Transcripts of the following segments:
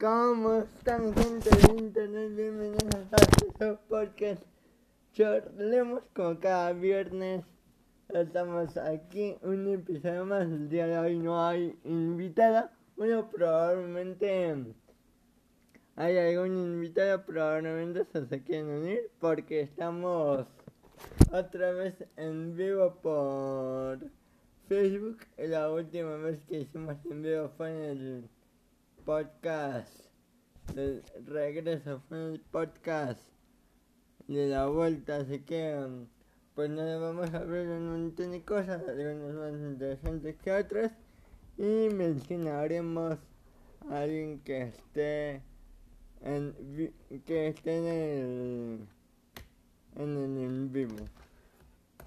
¿Cómo están gente de internet? Bienvenidos a este podcast. Charlemos como cada viernes. Estamos aquí, un episodio más. El día de hoy no hay invitada. Bueno, probablemente hay algún invitado Probablemente se, se quieren unir Porque estamos otra vez en vivo por Facebook. La última vez que hicimos en vivo fue en el podcast de regreso, fue el podcast de la vuelta, así que um, pues nos vamos a ver un montón de cosas, algunas más interesantes que otras, y mencionaremos a alguien que esté en que esté en el en el en vivo.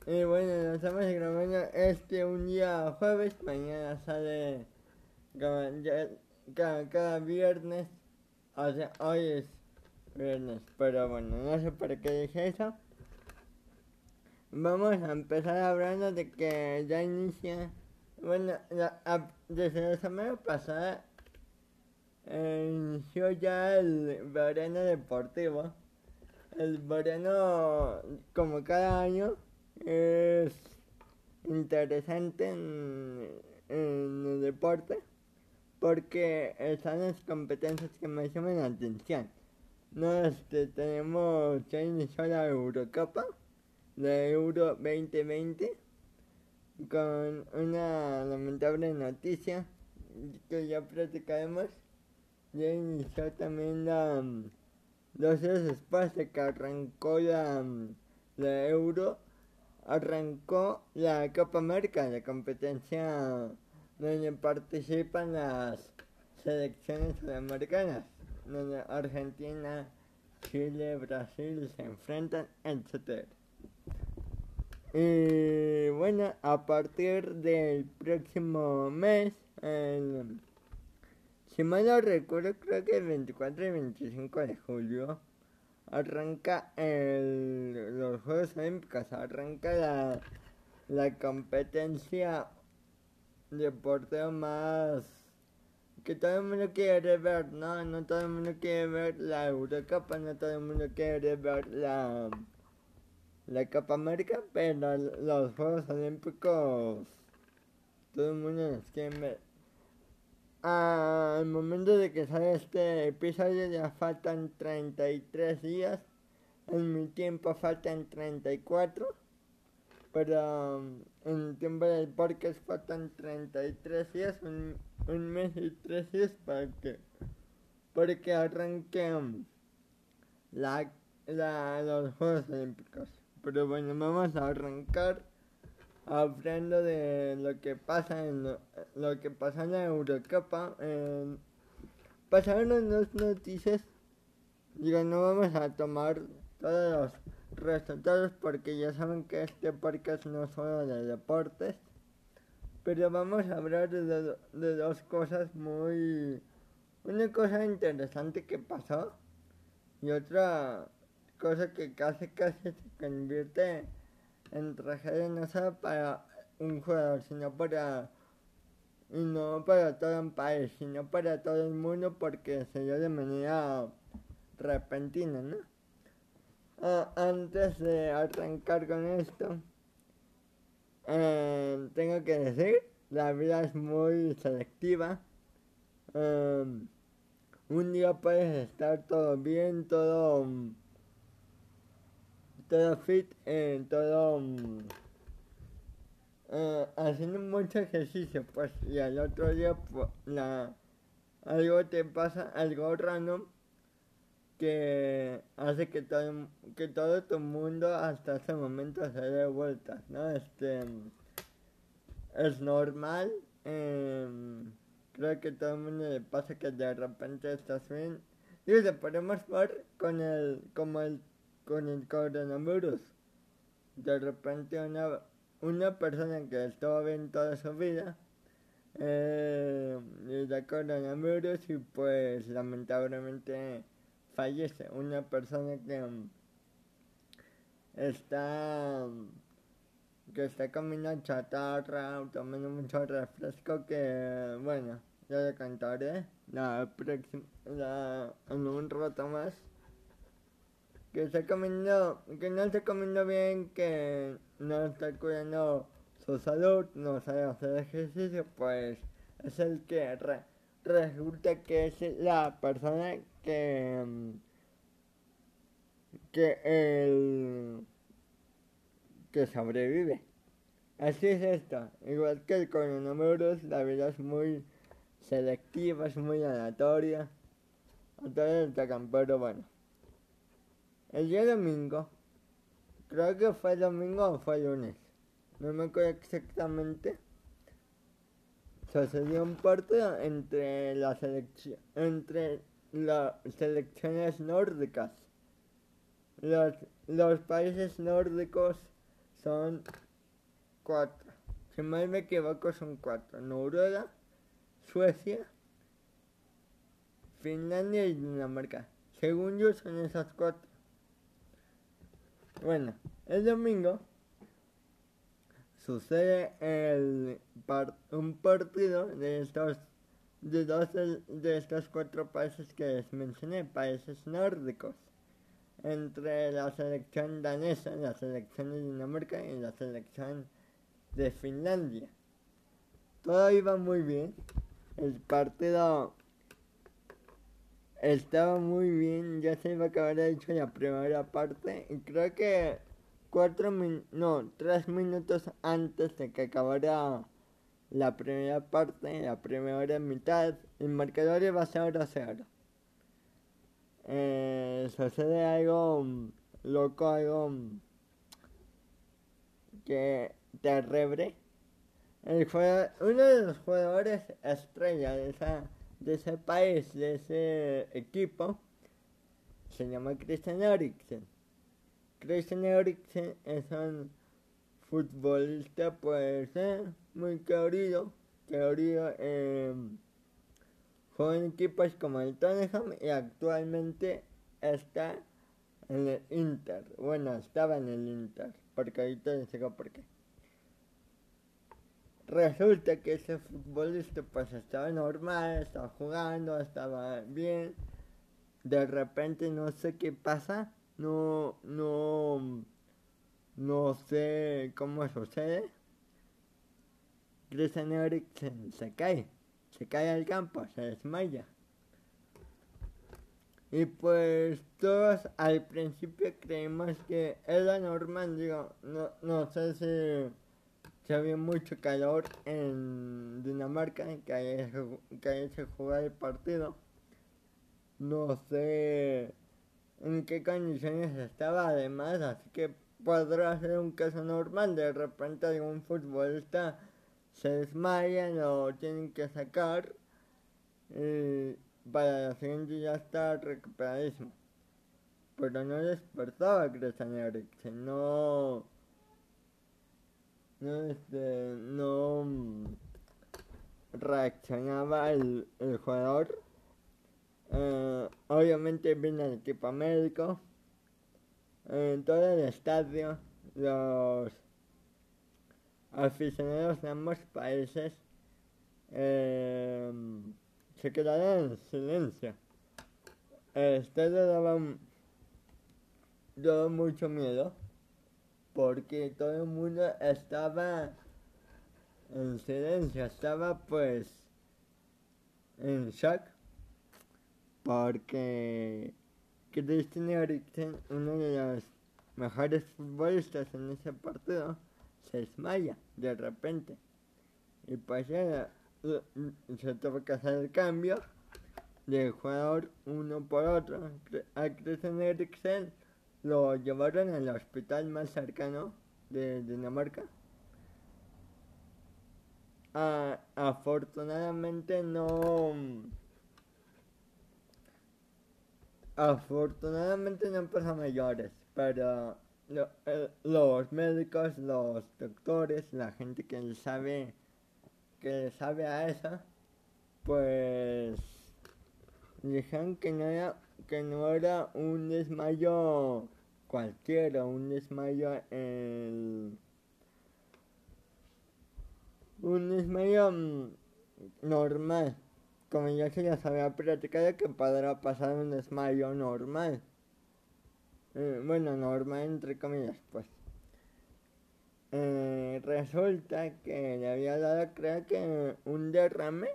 Y bueno, nos estamos grabando este un día jueves, mañana sale cada, cada viernes, o sea, hoy es viernes, pero bueno, no sé por qué dije eso. Vamos a empezar hablando de que ya inicia, bueno, la, desde la semana pasada eh, inició ya el verano deportivo. El verano, como cada año, es interesante en, en el deporte porque están las competencias que me llaman la atención. No, este, tenemos, ya inició la Eurocopa, la Euro 2020, con una lamentable noticia que ya platicaremos. Ya inició también la, días después de que arrancó la, la Euro, arrancó la Copa América, la competencia donde participan las selecciones sudamericanas, donde Argentina, Chile, Brasil se enfrentan, etc. Y bueno, a partir del próximo mes, el, si mal no recuerdo, creo que el 24 y 25 de julio, arranca el, los Juegos Olímpicos, arranca la, la competencia deporte más que todo el mundo quiere ver, no, no todo el mundo quiere ver la Eurocopa, no todo el mundo quiere ver la la Copa América, pero los Juegos Olímpicos todo el mundo los quiere ver. Al momento de que sale este episodio ya faltan 33 días, en mi tiempo faltan 34 pero um, en el tiempo del podcast faltan 33 días, un, un, mes y tres días para que, para que arranque la, la, los Juegos Olímpicos. Pero bueno, vamos a arrancar hablando de lo que pasa en lo, lo que pasa en la Eurocopa. Pasaron dos noticias. Digo, no vamos a tomar todos los resultados porque ya saben que este podcast no solo de deportes. Pero vamos a hablar de, de, dos cosas muy... Una cosa interesante que pasó y otra cosa que casi casi se convierte en tragedia no solo para un jugador, sino para... Y no para todo un país, sino para todo el mundo porque se dio de manera repentina, ¿no? Ah, antes de arrancar con esto, eh, tengo que decir, la vida es muy selectiva. Um, un día puedes estar todo bien, todo, todo fit, eh, todo eh, haciendo mucho ejercicio, pues, y al otro día pues, la, algo te pasa, algo random que hace que todo, que todo tu mundo hasta ese momento se dé vueltas, ¿no? Este, es normal, em, creo que todo el mundo le pasa que de repente estás bien. Y se podemos ver con el, como el, con el coronavirus. De repente una, una persona que estuvo bien toda su vida, eh, le da coronavirus y pues lamentablemente fallece una persona que um, está que está comiendo chatarra, tomando mucho refresco que bueno, ya le contaré la próxima, la, en un rato más. Que está comiendo, que no está comiendo bien, que no está cuidando su salud, no sabe hacer ejercicio, pues es el que re- resulta que es la persona que que el que sobrevive. Así es esto, igual que el coronavirus, la vida es muy selectiva, es muy aleatoria. Entonces tocan, pero bueno. El día domingo, creo que fue domingo o fue lunes, no me acuerdo exactamente. Sucedió un partido entre la selección, entre las selecciones nórdicas. Los, los países nórdicos son cuatro. Si mal me equivoco son cuatro. Noruega, Suecia, Finlandia y Dinamarca. Según yo son esas cuatro. Bueno, el domingo sucede el par- un partido de estos de dos de, estos cuatro países que les mencioné, países nórdicos, entre la selección danesa, la selección de Dinamarca y la selección de Finlandia. Todo iba muy bien. El partido estaba muy bien. Ya se iba a acabar de hecho la primera parte. Y creo que cuatro min no, tres minutos antes de que acabara la primera parte, la primera mitad, el marcador iba a ser 0-0. Eh, sucede algo loco, algo que terrible. El uno de los jugadores estrella de, esa, de ese país, de ese equipo, se llama Christian Eriksen. Christian Eriksen es un futbolista pues eh, muy querido, querido eh, juega en equipos como el Tottenham y actualmente está en el Inter. Bueno, estaba en el Inter, porque ahorita les digo por qué. Resulta que ese futbolista pues estaba normal, estaba jugando, estaba bien. De repente no sé qué pasa, no, no, no sé cómo sucede. Christian Eriksen se cae, se cae al campo, se desmaya. Y pues todos al principio creímos que era normal, digo, no, no sé si, si había mucho calor en Dinamarca, se- que ahí se jugaba el partido. No sé en qué condiciones estaba además, así que podrá ser un caso normal, de repente algún futbolista se desmaya, lo tienen que sacar y para la siguiente ya está recuperadísimo. Pero no despertaba Christian Eriksen, no, no, este, no mm, reaccionaba el, el jugador. Eh, obviamente vino el equipo médico. En todo el estadio, los aficionados de ambos países eh, se quedaron en silencio. Daba, un- daba mucho miedo porque todo el mundo estaba en silencio, estaba pues en shock porque Christian Eriksen, uno de los mejores futbolistas en ese partido, se desmaya de repente. Y pues ya eh, se tuvo que hacer el cambio del jugador uno por otro. A Christian Eriksen lo llevaron al hospital más cercano de Dinamarca. Ah, afortunadamente no. Afortunadamente no pasa mayores, pero lo- eh, los médicos, los doctores, la gente que le sabe, que le sabe a eso, pues dijeron que no era, que no era un desmayo cualquiera, un desmayo en un desmayo mm, normal, como ya se les había platicado, que podrá pasar un desmayo normal. Eh, bueno, normal entre comillas, pues. Eh, resulta que le había dado, creo que un derrame,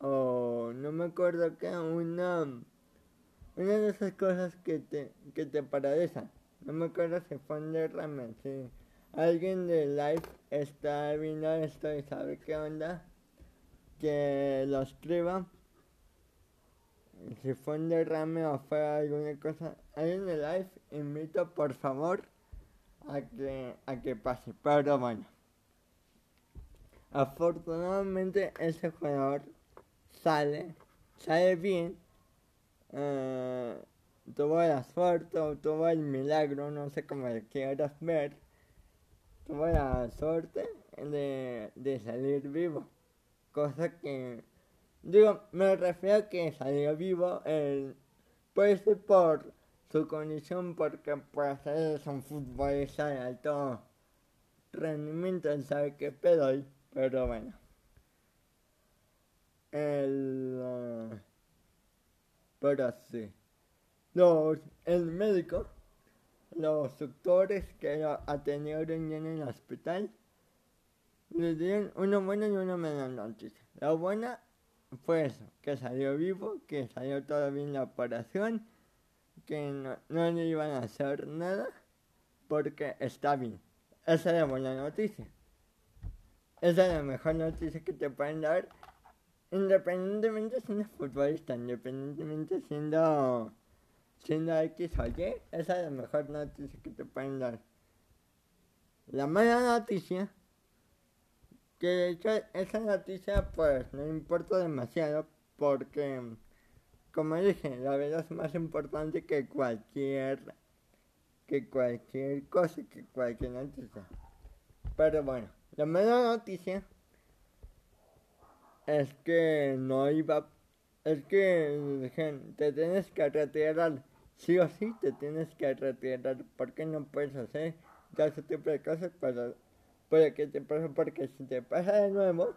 o no me acuerdo qué, una, una de esas cosas que te, que te paralizan. No me acuerdo si fue un derrame, si alguien de live está viendo esto y sabe qué onda, que lo escriba. Si fue un derrame o fue alguna cosa, alguien de live, invito por favor a que, a que pase. Pero bueno. Afortunadamente ese jugador sale, sale bien. Eh, tuvo la suerte tuvo el milagro, no sé cómo le quieras ver. Tuvo la suerte de, de salir vivo. Cosa que, digo, me refiero a que salió vivo, el, puede ser por su condición porque pues es un futbolista de alto rendimiento, sabe qué pedo pero bueno. El... Uh, pero sí. Los, el médico, los doctores que atendieron en el hospital, le dieron una buena y una mala noticia. La buena fue eso, que salió vivo, que salió todo bien la operación que no, no le iban a hacer nada porque está bien. Esa es la buena noticia. Esa es la mejor noticia que te pueden dar independientemente siendo futbolista, independientemente siendo siendo X o Y, esa es la mejor noticia que te pueden dar. La mala noticia, que de hecho esa noticia pues no importa demasiado porque como dije, la vida es más importante que cualquier que cualquier cosa, que cualquier noticia. Pero bueno, la mala noticia es que no iba, es que te tienes que retirar, sí o sí te tienes que retirar, porque no puedes hacer ese tipo de cosas para, para que te pase, porque si te pasa de nuevo,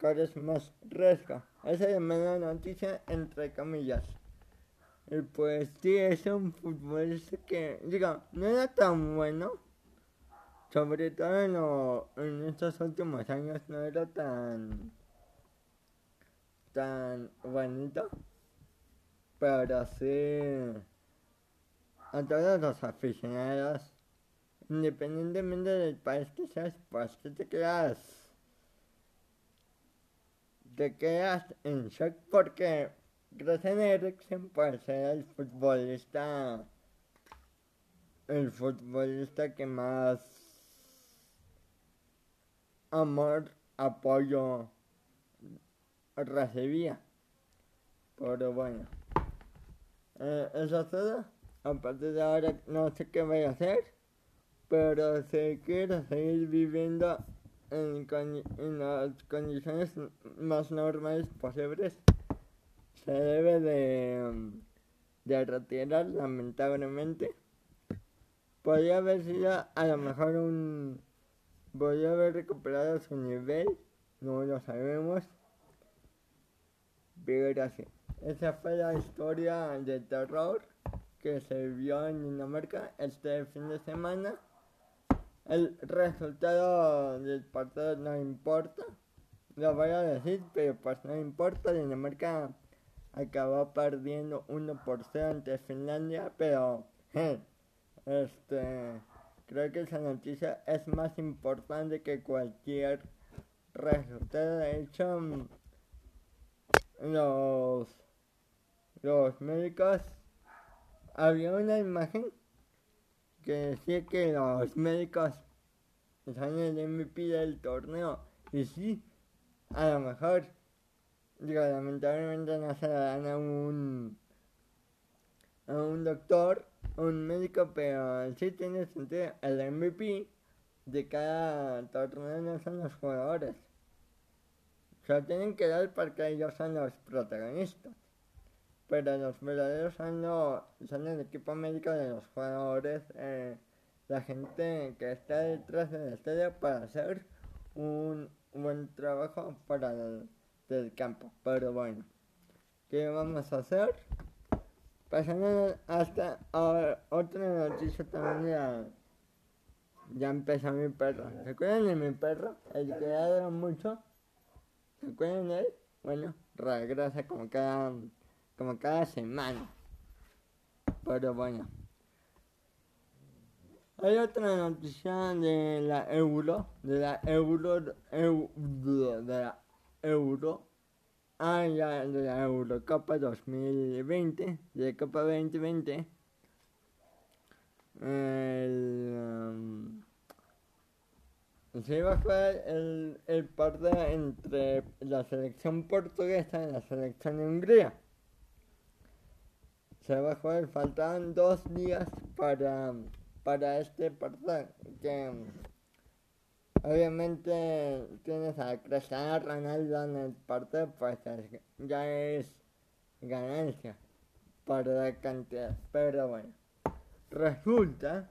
corres más riesgo. Esa es la noticia entre comillas. Y pues sí, es un futbolista que, digo, no era tan bueno. Sobre todo en, estos últimos años no era tan tan bonito. Pero sí a todos los aficionados, independientemente del país que seas, pues que te quedas te quedas en shock porque Grayson Eriksen puede ser el futbolista el futbolista que más amor, apoyo recibía. Pero bueno, eh, eso es todo. A partir de ahora no sé qué voy a hacer, pero si quiero seguir viviendo en, las condiciones más normales posibles se debe de, de retirar lamentablemente. Podría haber sido a lo mejor un podría haber recuperado su nivel no lo sabemos. Pero así esa fue la historia de terror que se vio en Dinamarca este fin de semana el resultado del partido no importa. Lo voy a decir, pero pues no importa. Dinamarca acabó perdiendo 1 por 0 ante Finlandia, pero este creo que esa noticia es más importante que cualquier resultado. De hecho, los, los médicos había una imagen que decía que los médicos son el MVP del torneo. Y sí, a lo mejor, digo, lamentablemente no se la dan a un, a un doctor, a un médico, pero sí tiene sentido. El MVP de cada torneo no son los jugadores. Se lo tienen que dar porque ellos son los protagonistas pero los verdaderos son, son el equipo médico de los jugadores, eh, la gente que está detrás del estadio para hacer un buen trabajo para del campo. Pero bueno, ¿qué vamos a hacer? Pasando hasta otra noticia también ya, ya empezó mi perro. ¿Se acuerdan de mi perro? El que ladra mucho. ¿Se acuerdan de él? Bueno, regresa como cada, como cada semana. Pero bueno. Hay otra noticia de la euro, de la euro, de la euro, ah, ya, de la Eurocopa 2020, de Copa 2020. El, um, se iba a jugar el, el partido entre la selección portuguesa y la selección de Hungría. Se va a jugar, faltaban dos días para para este partido que obviamente tienes a Cristiano Ronaldo en el partido pues ya es ganancia para la cantidad. Pero bueno resulta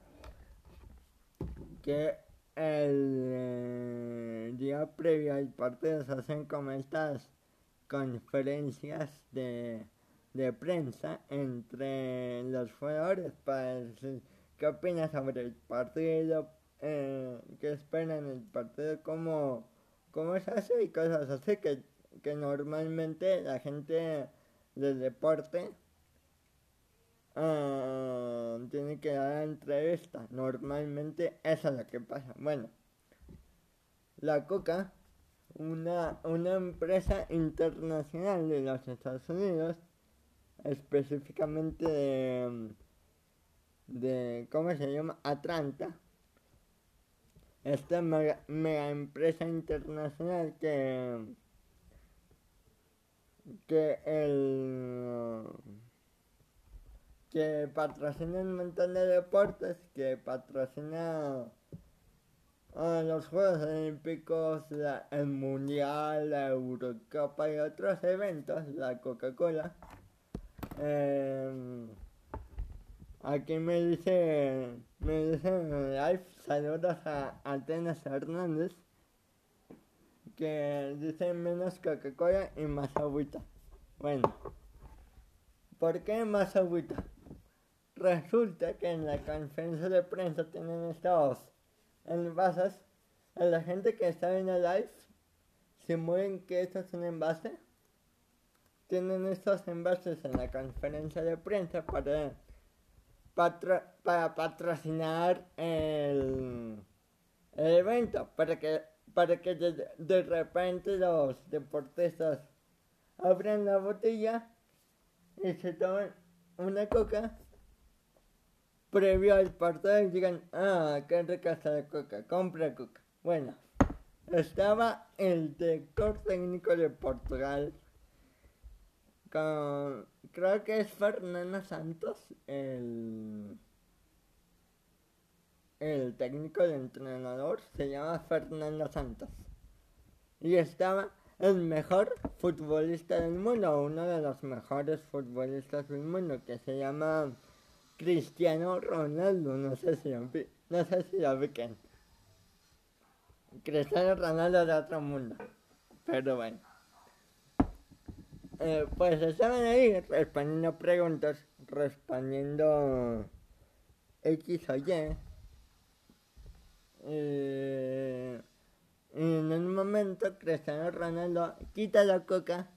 que el eh, día previo al partido se hacen como estas conferencias de, de prensa entre los jugadores para decir ¿Qué opinas sobre el partido? Eh, ¿Qué esperan el partido? ¿Cómo, ¿Cómo se hace? Y cosas así que, que normalmente la gente del deporte uh, tiene que dar entrevista. Normalmente eso es lo que pasa. Bueno, la Coca, una, una empresa internacional de los Estados Unidos, específicamente de de, ¿cómo se llama? Atlanta. Esta mega, empresa internacional que, que el que patrocina un montón de deportes, que patrocina a los Juegos Olímpicos, el Mundial, la Eurocopa y otros eventos, la Coca-Cola. Eh, Aquí me dice, me dice en live, saludos a Atenas Hernández, que dice menos Coca-Cola y más agüita. Bueno, ¿por qué más agüita? Resulta que en la conferencia de prensa tienen estos envases. A la gente que está en el live, si mueven que esto es un envase, tienen estos envases en la conferencia de prensa para para patrocinar el, evento, para que, para que de, repente los deportistas abran la botella y se tomen una coca previo al partido y digan, ah, qué rica está la coca, compra coca. Bueno, estaba el director técnico de Portugal con creo que es Fernando Santos, el, el técnico de entrenador, se llama Fernando Santos. Y estaba el mejor futbolista del mundo, uno de los mejores futbolistas del mundo, que se llama Cristiano Ronaldo, no sé si lo, no sé si lo Cristiano Ronaldo de otro mundo, pero bueno. Eh, pues estaban ahí respondiendo preguntas, respondiendo X o Y. Eh, en un momento Cristiano Ronaldo quita la coca,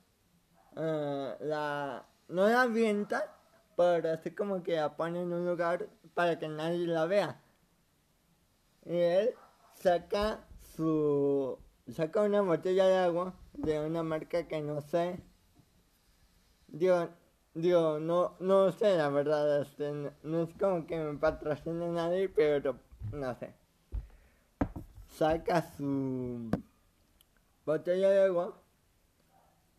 eh, la, no la avienta, pero así como que la pone en un lugar para que nadie la vea. Y él saca su saca una botella de agua de una marca que no sé Digo, digo, no, no sé la verdad, este, no, es como que me patrocine nadie, pero no sé. Saca su botella de agua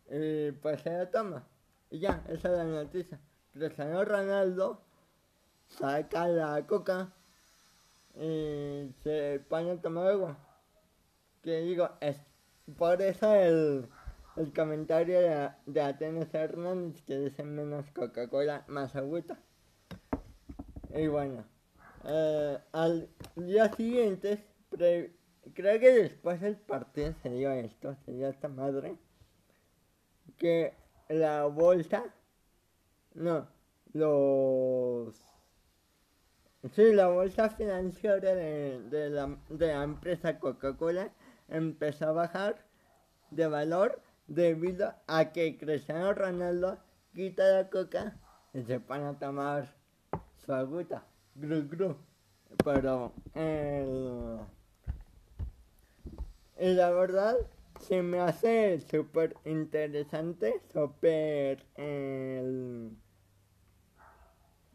y pues se la toma. Y ya, esa es la noticia. Cristiano Ronaldo saca la coca y se pone a tomar agua. Que digo, es por eso el el comentario de, de Atenas Hernández que dice menos Coca-Cola, más agüita. Y bueno, eh, al día siguiente, creo que después del partido se dio esto, se dio esta madre. que la bolsa, no, los, sí, la bolsa financiera de, de, la, de la empresa Coca-Cola empezó a bajar de valor debido a que Cristiano Ronaldo quita la coca y se van a tomar su agüita, gru gru. Pero el... Y la verdad se me hace súper interesante, súper...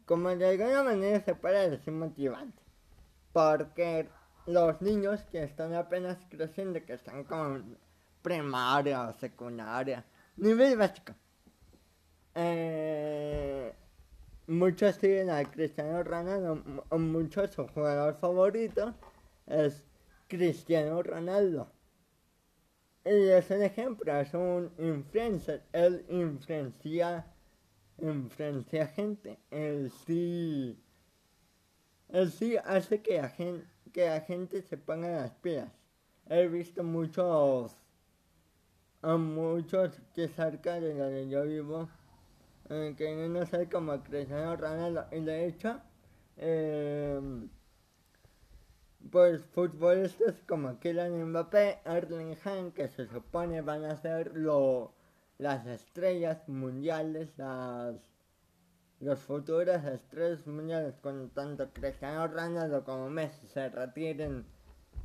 Como de alguna manera se puede decir motivante. Porque los niños que están apenas creciendo, que están con primaria secundaria, nivel básico. Eh, muchos siguen a Cristiano Ronaldo, muchos su jugador favorito es Cristiano Ronaldo. Y es un ejemplo, es un influencer, él influencia, influencia gente, él sí, él sí hace que la gente, que la gente se ponga las pilas. He visto muchos, a muchos que cerca de donde yo vivo, eh, que no sé cómo Cristiano Ronaldo, y de hecho, eh, pues futbolistas como Kylian Mbappé, Erling Haaland, que se supone van a ser lo, las estrellas mundiales, las los futuras estrellas mundiales, con tanto Cristiano Ronaldo como Messi se retiren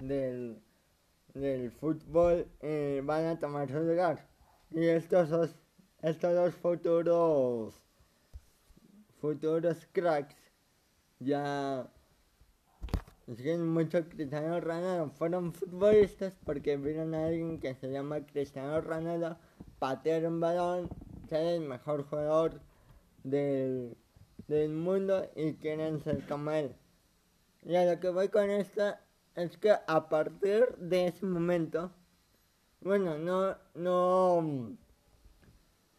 del, del fútbol, eh, van a tomar su lugar. Y estos dos, estos dos futuros, futuros cracks ya siguen mucho Cristiano Ronaldo. Fueron futbolistas porque vieron a alguien que se llama Cristiano Ronaldo patear un balón, ser el mejor jugador del, del mundo y quieren ser como él. Y a lo que voy con esto es que a partir de ese momento, bueno, no, no,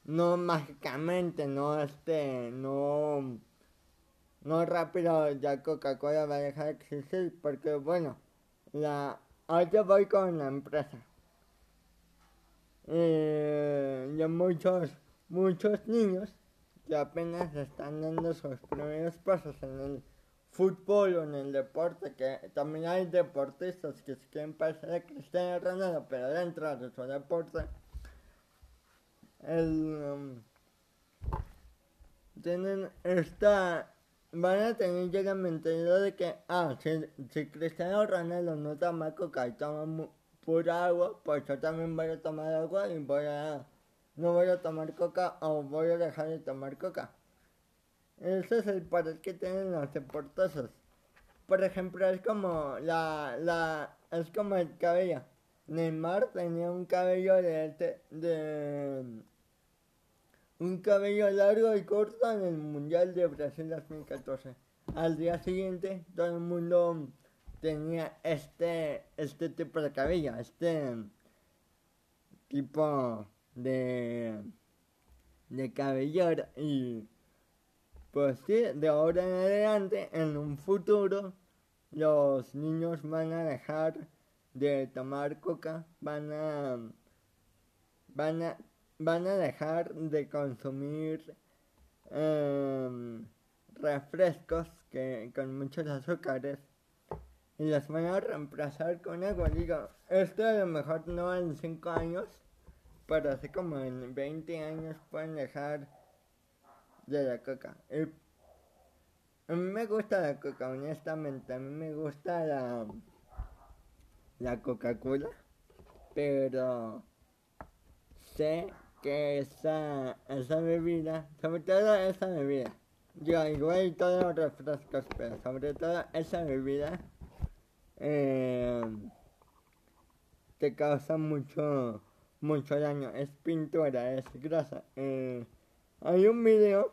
no mágicamente, no este, no, no rápido ya Coca-Cola va a dejar de existir, porque bueno, la, ahorita voy con la empresa. Eh, ya muchos, muchos niños que apenas están dando sus primeros pasos en el fútbol o en el deporte, que también hay deportistas que se quieren parecer a Cristiano Ronaldo, pero dentro de su deporte, el, um, tienen esta, van a tener ya la mentalidad de que, ah, si, si Cristiano Ronaldo no toma coca y toma pura agua, pues yo también voy a tomar agua y voy a no voy a tomar coca o voy a dejar de tomar coca. Ese es el poder que tienen los deportosos. Por ejemplo, es como la, la, es como el cabello. Neymar tenía un cabello de, de un cabello largo y corto en el Mundial de Brasil 2014. Al día siguiente todo el mundo tenía este, este tipo de cabello, este tipo de, de cabellera y pues sí, de ahora en adelante, en un futuro, los niños van a dejar de tomar coca, van a, van a, van a dejar de consumir um, refrescos que, con muchos azúcares y los van a reemplazar con agua. Digo, esto a lo mejor no en 5 años, pero así como en 20 años pueden dejar de la coca. a mí me gusta la coca, honestamente. A mí me gusta la, la Coca-Cola. Pero sé que esa, esa bebida, sobre todo esa bebida, yo igual todos los refrescos, pero sobre todo esa bebida, eh, te causa mucho mucho daño. Es pintura, es grasa. Eh, hay un video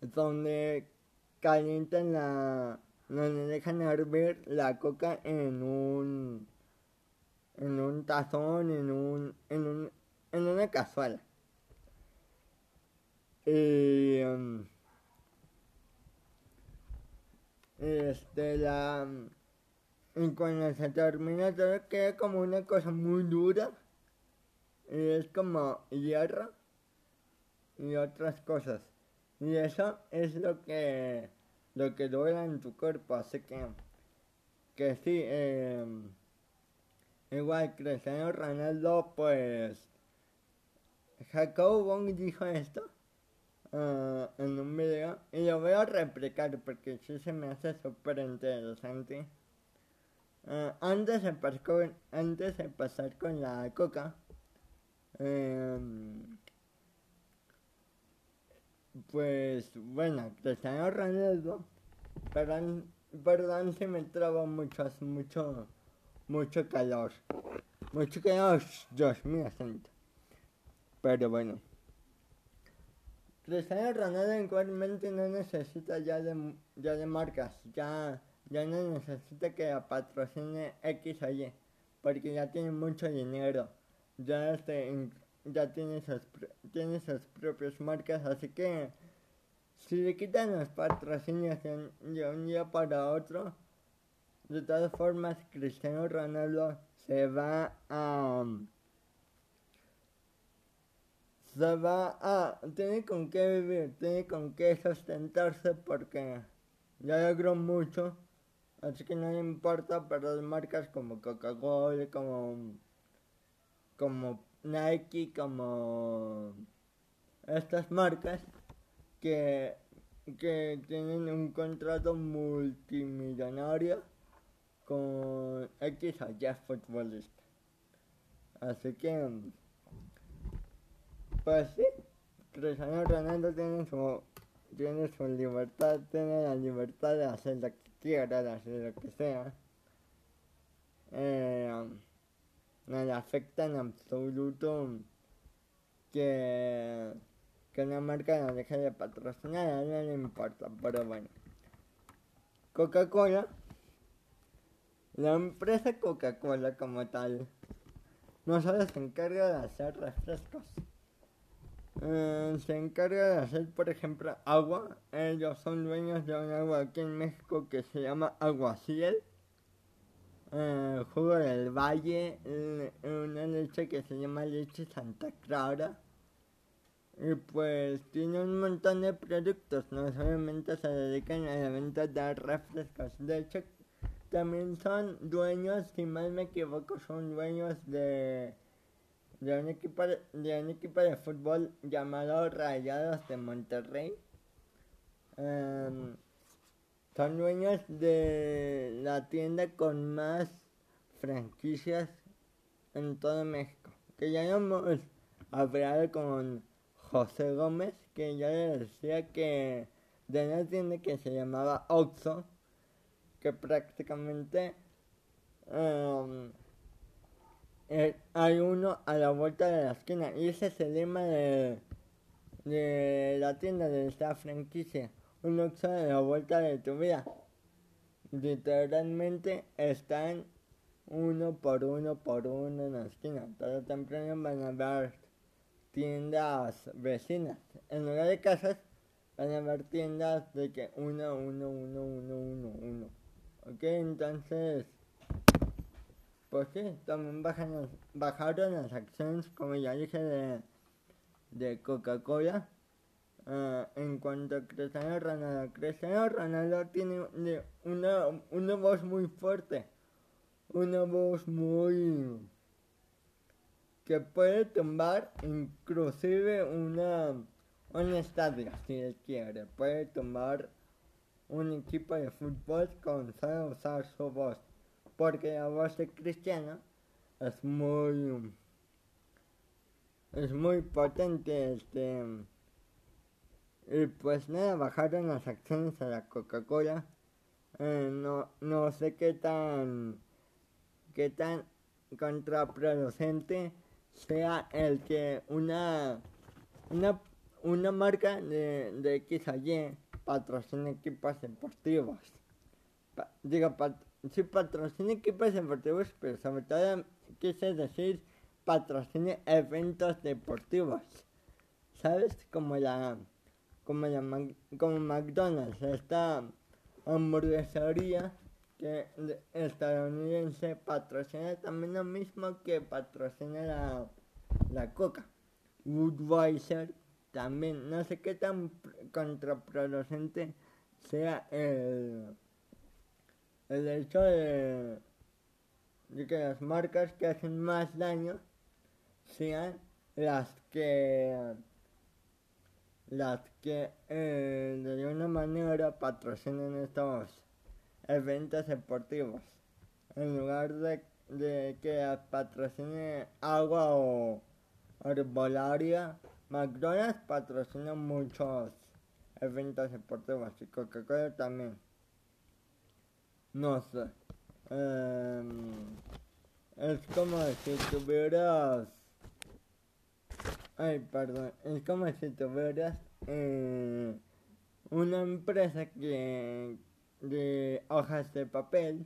donde calientan la. donde dejan hervir la coca en un. en un tazón, en un. en un. en una cazuela. Y. Um, este, la. Y cuando se termina todo queda como una cosa muy dura. y es como hierro y otras cosas. Y eso es lo que lo que duele en tu cuerpo, así que que sí, eh, igual Cristiano Ronaldo, pues Jacob Wong dijo esto uh, en un video y lo voy a replicar porque sí se me hace súper interesante. Uh, antes, de pasar, antes de pasar con la coca, eh, pues bueno, Cristiano Ronaldo, perdón, perdón si me trabo mucho, mucho, mucho calor. Mucho calor, Dios mío santo. Pero bueno. Cristiano Ronaldo actualmente no necesita ya de, ya de marcas, ya, ya no necesita que patrocine X Y, porque ya tiene mucho dinero, ya este, ya tiene sus, tiene sus propias marcas, así que si le quitan los patrocinios de un día para otro, de todas formas Cristiano Ronaldo se va a... se va a... tiene con qué vivir, tiene con qué sustentarse porque ya logró mucho. Así que no le importa perder marcas como Coca-Cola, como, como Nike, como estas marcas que, que tienen un contrato multimillonario con X o Y futbolista. Así que, pues sí, Cristiano Ronaldo tiene su, tiene su libertad, tiene la libertad de hacer lo que quiera, de hacer lo que sea. Eh, no le afecta en absoluto que, que una marca no deje de patrocinar, a nadie le importa, pero bueno. Coca-Cola, la empresa Coca-Cola como tal, no solo se encarga de hacer refrescos, eh, se encarga de hacer, por ejemplo, agua. Ellos son dueños de un agua aquí en México que se llama Aguaciel eh, jugo del valle, una leche que se llama leche Santa Clara. Y pues tiene un montón de productos, no solamente se dedican a la venta de refrescos. De hecho, también son dueños, si mal me equivoco, son dueños de, de, un, equipo de, un equipo de fútbol llamado Rayados de Monterrey. Um, son dueños de la tienda con más franquicias en todo México. Que ya hemos hablado con José Gómez, que ya le decía que de una tienda que se llamaba Oxxo, que prácticamente um, eh, hay uno a la vuelta de la esquina. Y ese es el lema de, de la tienda de esta franquicia un Oxxo de la vuelta de tu vida. Literalmente están uno por uno por uno en la esquina. Todo temprano van a ver tiendas vecinas. En lugar de casas van a ver tiendas de que uno, uno, uno, uno, uno, uno. Ok, entonces, pues sí, también bajan, bajaron las acciones, como ya dije, de, de Coca-Cola Uh, en cuanto a Cristiano Ronaldo, Cristiano Ronaldo tiene una, una voz muy fuerte, una voz muy que puede tumbar inclusive una un estadio si él quiere, puede tumbar un equipo de fútbol con solo usar su voz, porque la voz de Cristiano es muy es muy potente este y pues nada, bajaron las acciones a la Coca-Cola. Eh, no, no sé qué tan, qué tan contraproducente sea el que una, una, una marca de, de X a Y patrocine equipos deportivos. digo, pat, sí patrocine equipos deportivos, pero sobre todo quise decir patrocine eventos deportivos. ¿Sabes? Como la como, la, como McDonald's, esta hamburguesería que estadounidense patrocina también lo mismo que patrocina la, la coca. Budweiser también, no sé qué tan contraproducente sea el, el hecho de, de que las marcas que hacen más daño sean las que las que eh, de alguna manera patrocinan estos eventos deportivos. En lugar de, de que patrocine agua o herbolaria McDonald's patrocina muchos eventos deportivos y Coca-Cola también. No sé um, es como si tuvieras Ay, perdón. Es como si tuvieras eh, una empresa que de hojas de papel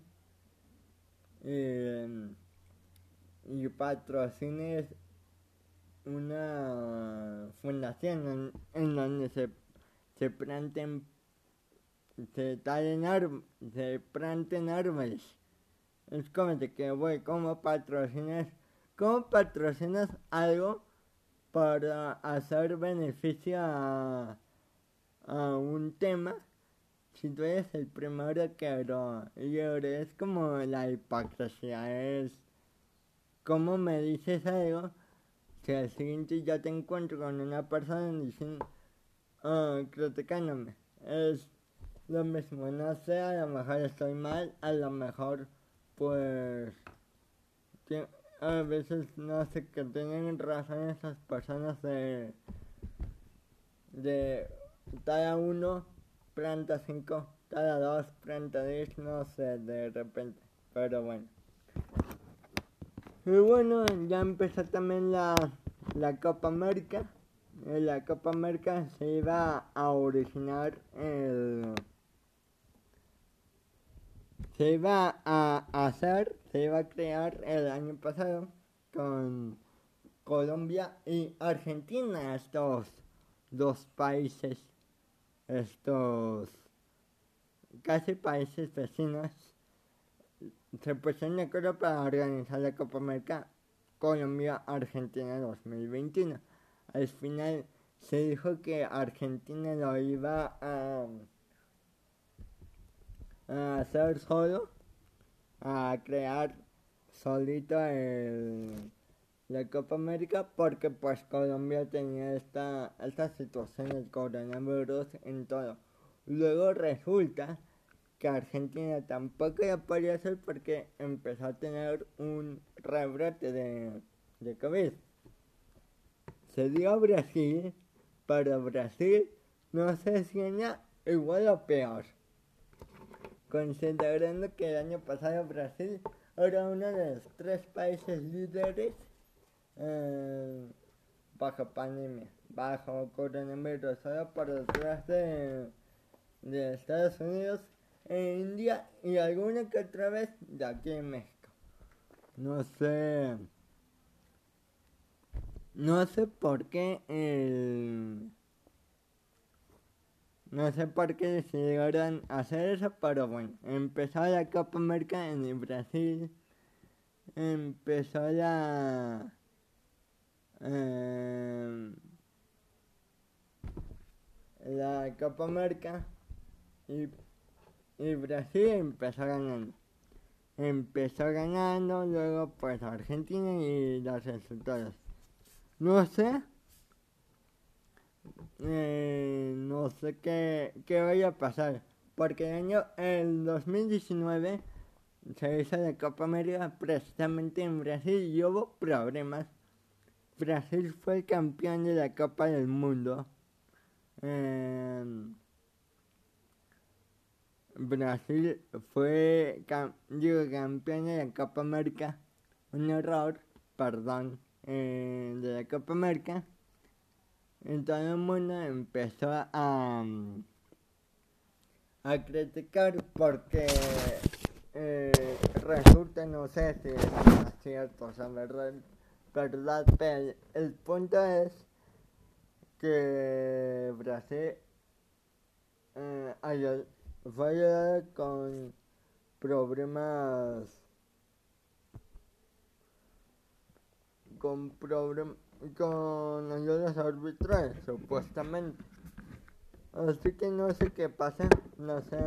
eh, y patrocines una fundación en, donde se, se planten se talen se planten árboles es como de que voy como patrocinas cómo patrocinas algo para hacer beneficio a, un tema si tú eres el primero que lo es como la hipocresía es como me dices algo que al siguiente ya te encuentro con una persona diciendo uh, criticándome es lo mismo no sé a lo mejor estoy mal a lo mejor pues a veces no sé que tienen razón esas personas de de cada uno planta 5, cada dos planta 10, no sé, de repente, pero bueno. Y bueno, ya empezó también la, la Copa América. En la Copa América se iba a originar el se iba a hacer, se iba a crear el año pasado con Colombia y Argentina, estos dos países, estos casi países vecinos, se pusieron de acuerdo para organizar la Copa América Colombia-Argentina 2021. Al final se dijo que Argentina lo iba a a hacer solo, a crear solito el, la Copa América porque pues Colombia tenía esta, esta situación del coronavirus en todo. Luego resulta que Argentina tampoco ya podía hacer porque empezó a tener un rebrote de, de COVID. Se dio a Brasil, pero Brasil no se enseña igual o peor considerando que el año pasado Brasil era uno de los tres países líderes eh, bajo pandemia, bajo coronavirus, solo por detrás de, de Estados Unidos e India y alguna que otra vez de aquí en México. No sé. No sé por qué el no sé por qué decidieron hacer eso, pero bueno, empezó la Copa América en Brasil. Empezó la... Eh, la Copa América y, y Brasil empezó ganando. Empezó ganando, luego pues Argentina y los resultados. No sé eh, no sé qué, qué vaya a pasar. Porque el año el 2019 se hizo la Copa América precisamente en Brasil y hubo problemas. Brasil fue el campeón de la Copa del Mundo. Em, Brasil fue campeón de la Copa América. Un error, perdón, eh, de la Copa América. Entonces el mundo empezó a, a criticar porque eh, resulta, no sé si es cierto, o sea, verdad, verdad, pero el punto es que Brasil eh, fue ayudado con problemas con con ayudas arbitrales, supuestamente. Así que no sé qué pasa, no sé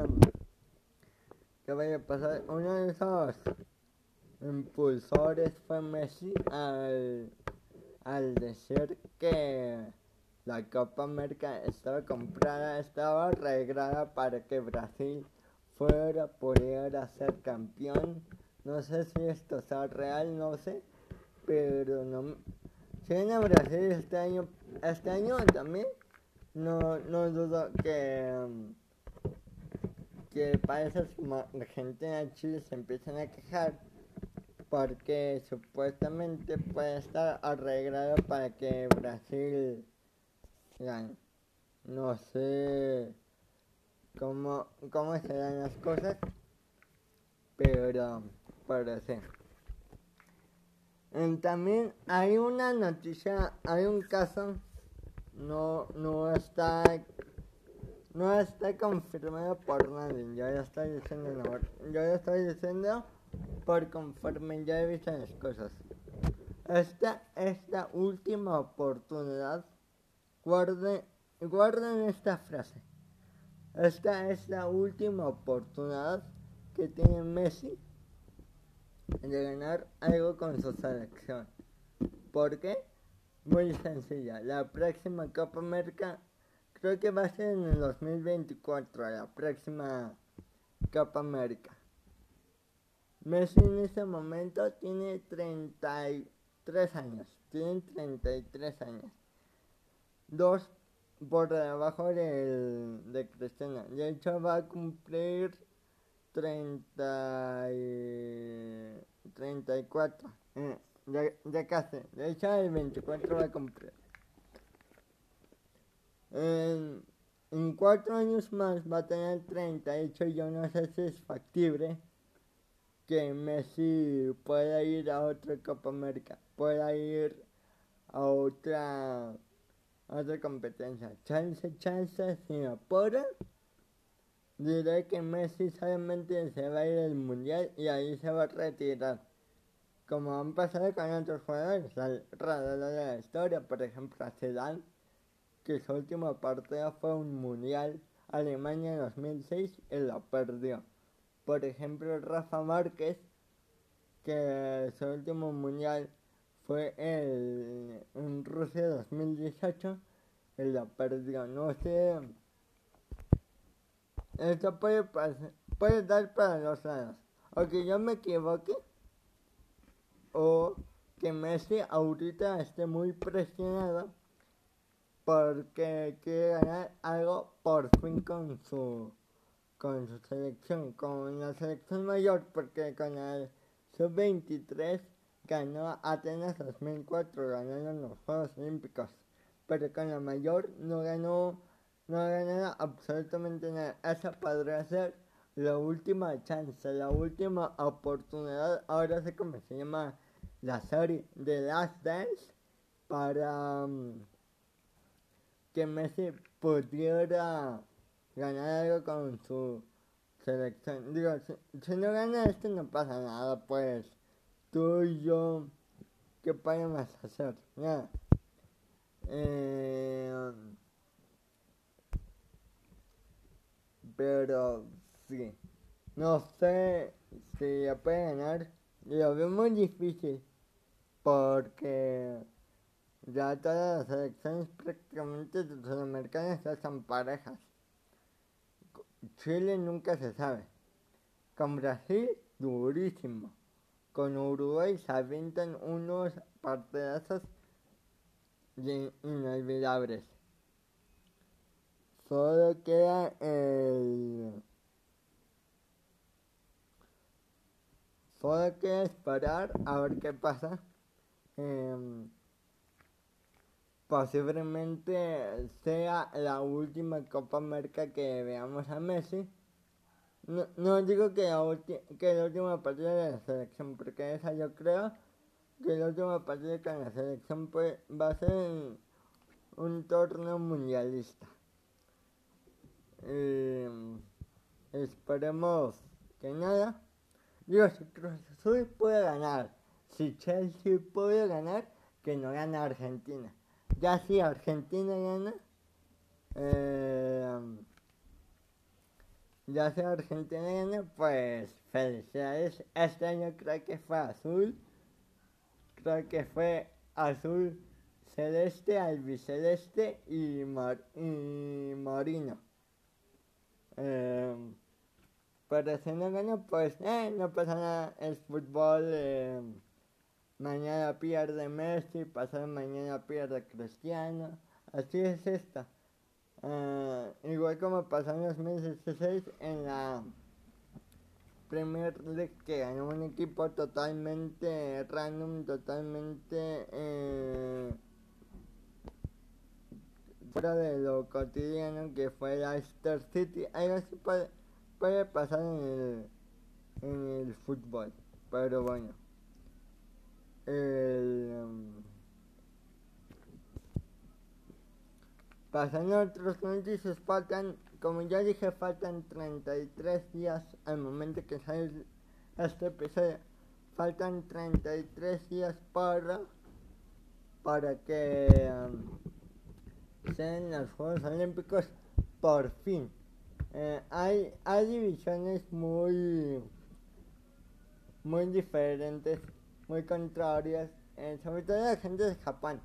qué vaya a pasar. Uno de esos impulsores fue Messi al, al decir que la Copa América estaba comprada, estaba arreglada para que Brasil fuera, pudiera ser campeón. No sé si esto sea real, no sé, pero no. Si viene a Brasil este año, este año también, no, no dudo que que países como Argentina y Chile se empiezan a quejar porque supuestamente puede estar arreglado para que Brasil gane. No sé cómo, cómo serán las cosas, pero parece. También hay una noticia, hay un caso, no, no está no está confirmado por nadie. Yo ya estoy diciendo, yo ya estoy diciendo por conforme ya he visto las cosas. Esta, esta última oportunidad, guarden, guarden esta frase. Esta es la última oportunidad que tiene Messi de ganar algo con su selección. ¿Por qué? Muy sencilla. La próxima Copa América creo que va a ser en el 2024, la próxima Copa América. Messi en este momento tiene 33 años. Tiene 33 años. Dos por debajo del, de Cristiano. De hecho va a cumplir 30 34. Eh, ya, ya casi. De hecho el 24 va a cumplir. En, cuatro años más va a tener 38. Yo no sé si es factible que Messi pueda ir a otra Copa América, pueda ir a otra, otra competencia. Chance, chance, si me apuran, diré que Messi solamente se va a ir al Mundial y ahí se va a retirar. Como han pasado con otros jugadores alrededor de la historia, por ejemplo a Zidane que su última partida fue un mundial Alemania 2006 y lo perdió. Por ejemplo, Rafa Márquez, que su último mundial fue el, en Rusia 2018 y lo perdió. No sé. Esto puede, puede dar para los lados. O que yo me equivoque. O que Messi ahorita esté muy presionado porque quiere ganar algo por fin con su con su selección, con la selección mayor, porque con el sub-23 ganó Atenas 2004, ganaron los Juegos Olímpicos, pero con la mayor no ganó, no ganó absolutamente nada. Esa podría ser la última chance, la última oportunidad, ahora sé cómo se llama la serie de Last Dance, para... Um, que Messi pudiera ganar algo con su selección. Digo, si, no gana esto no pasa nada, pues tú y yo, ¿qué podemos hacer? Nada. Eh, pero sí, no sé si ya puede ganar. Lo veo muy difícil porque ya todas las elecciones prácticamente sudamericanas ya son parejas. Chile nunca se sabe. Con Brasil, durísimo. Con Uruguay se avientan unos partidazos inolvidables. Solo queda el... Solo queda esperar a ver qué pasa. Eh, posiblemente sea la última Copa América que veamos a Messi. No, digo que la, que la última partida de la selección, porque esa yo creo que la última partida con la selección pues, va a ser un torneo mundialista. Esperemos que nada. Digo, si Cruz Azul puede ganar, si Chelsea puede ganar, que no gana Argentina. Ya si Argentina gana, eh, ya si Argentina gana, pues felicidades. Este año creo que fue azul, creo que fue azul celeste, albiceleste y, mar, y marino. Eh, pero si no gana, pues eh, no pasa nada, es fútbol. Eh, mañana pierde Messi, pasado mañana pierde Cristiano. Así es esta. Uh, igual como pasó en 2016 en la Premier League que ganó un equipo totalmente random, totalmente eh, fuera de lo cotidiano que fue Leicester City. Algo así puede, puede pasar en el, en el fútbol, pero bueno. El, um, pasando otros noticias, faltan, como ya dije, faltan 33 días al momento que sale este episodio. Faltan 33 días para, para que um, sean los Juegos Olímpicos por fin. Eh, hay, hay divisiones muy, muy diferentes muy contrarias, eh, sobre todo la gente de Japón.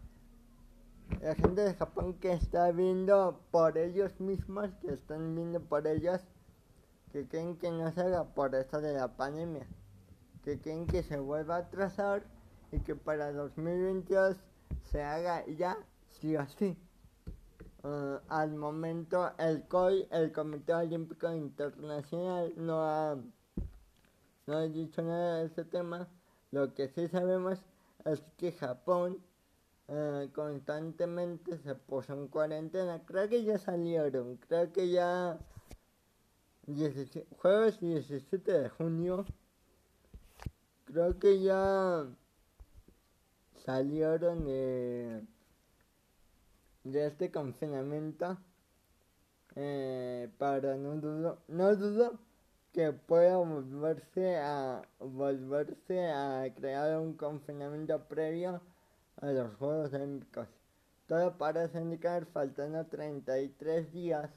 La gente de Japón que está viendo por ellos mismos, que están viendo por ellos, que creen que no se haga por esto de la pandemia, que creen que se vuelva a atrasar y que para 2022 se haga ya sí o sí. Uh, al momento el COI, el Comité Olímpico Internacional, no ha, no ha dicho nada de ese tema lo que sí sabemos es que Japón eh, constantemente se puso en cuarentena. Creo que ya salieron, creo que ya jueves 17 de junio, creo que ya salieron de, de este confinamiento. Eh, para no dudo, no dudo que pueda volverse a volverse a crear un confinamiento previo a los Juegos Olímpicos. Todo parece indicar, faltando 33 días,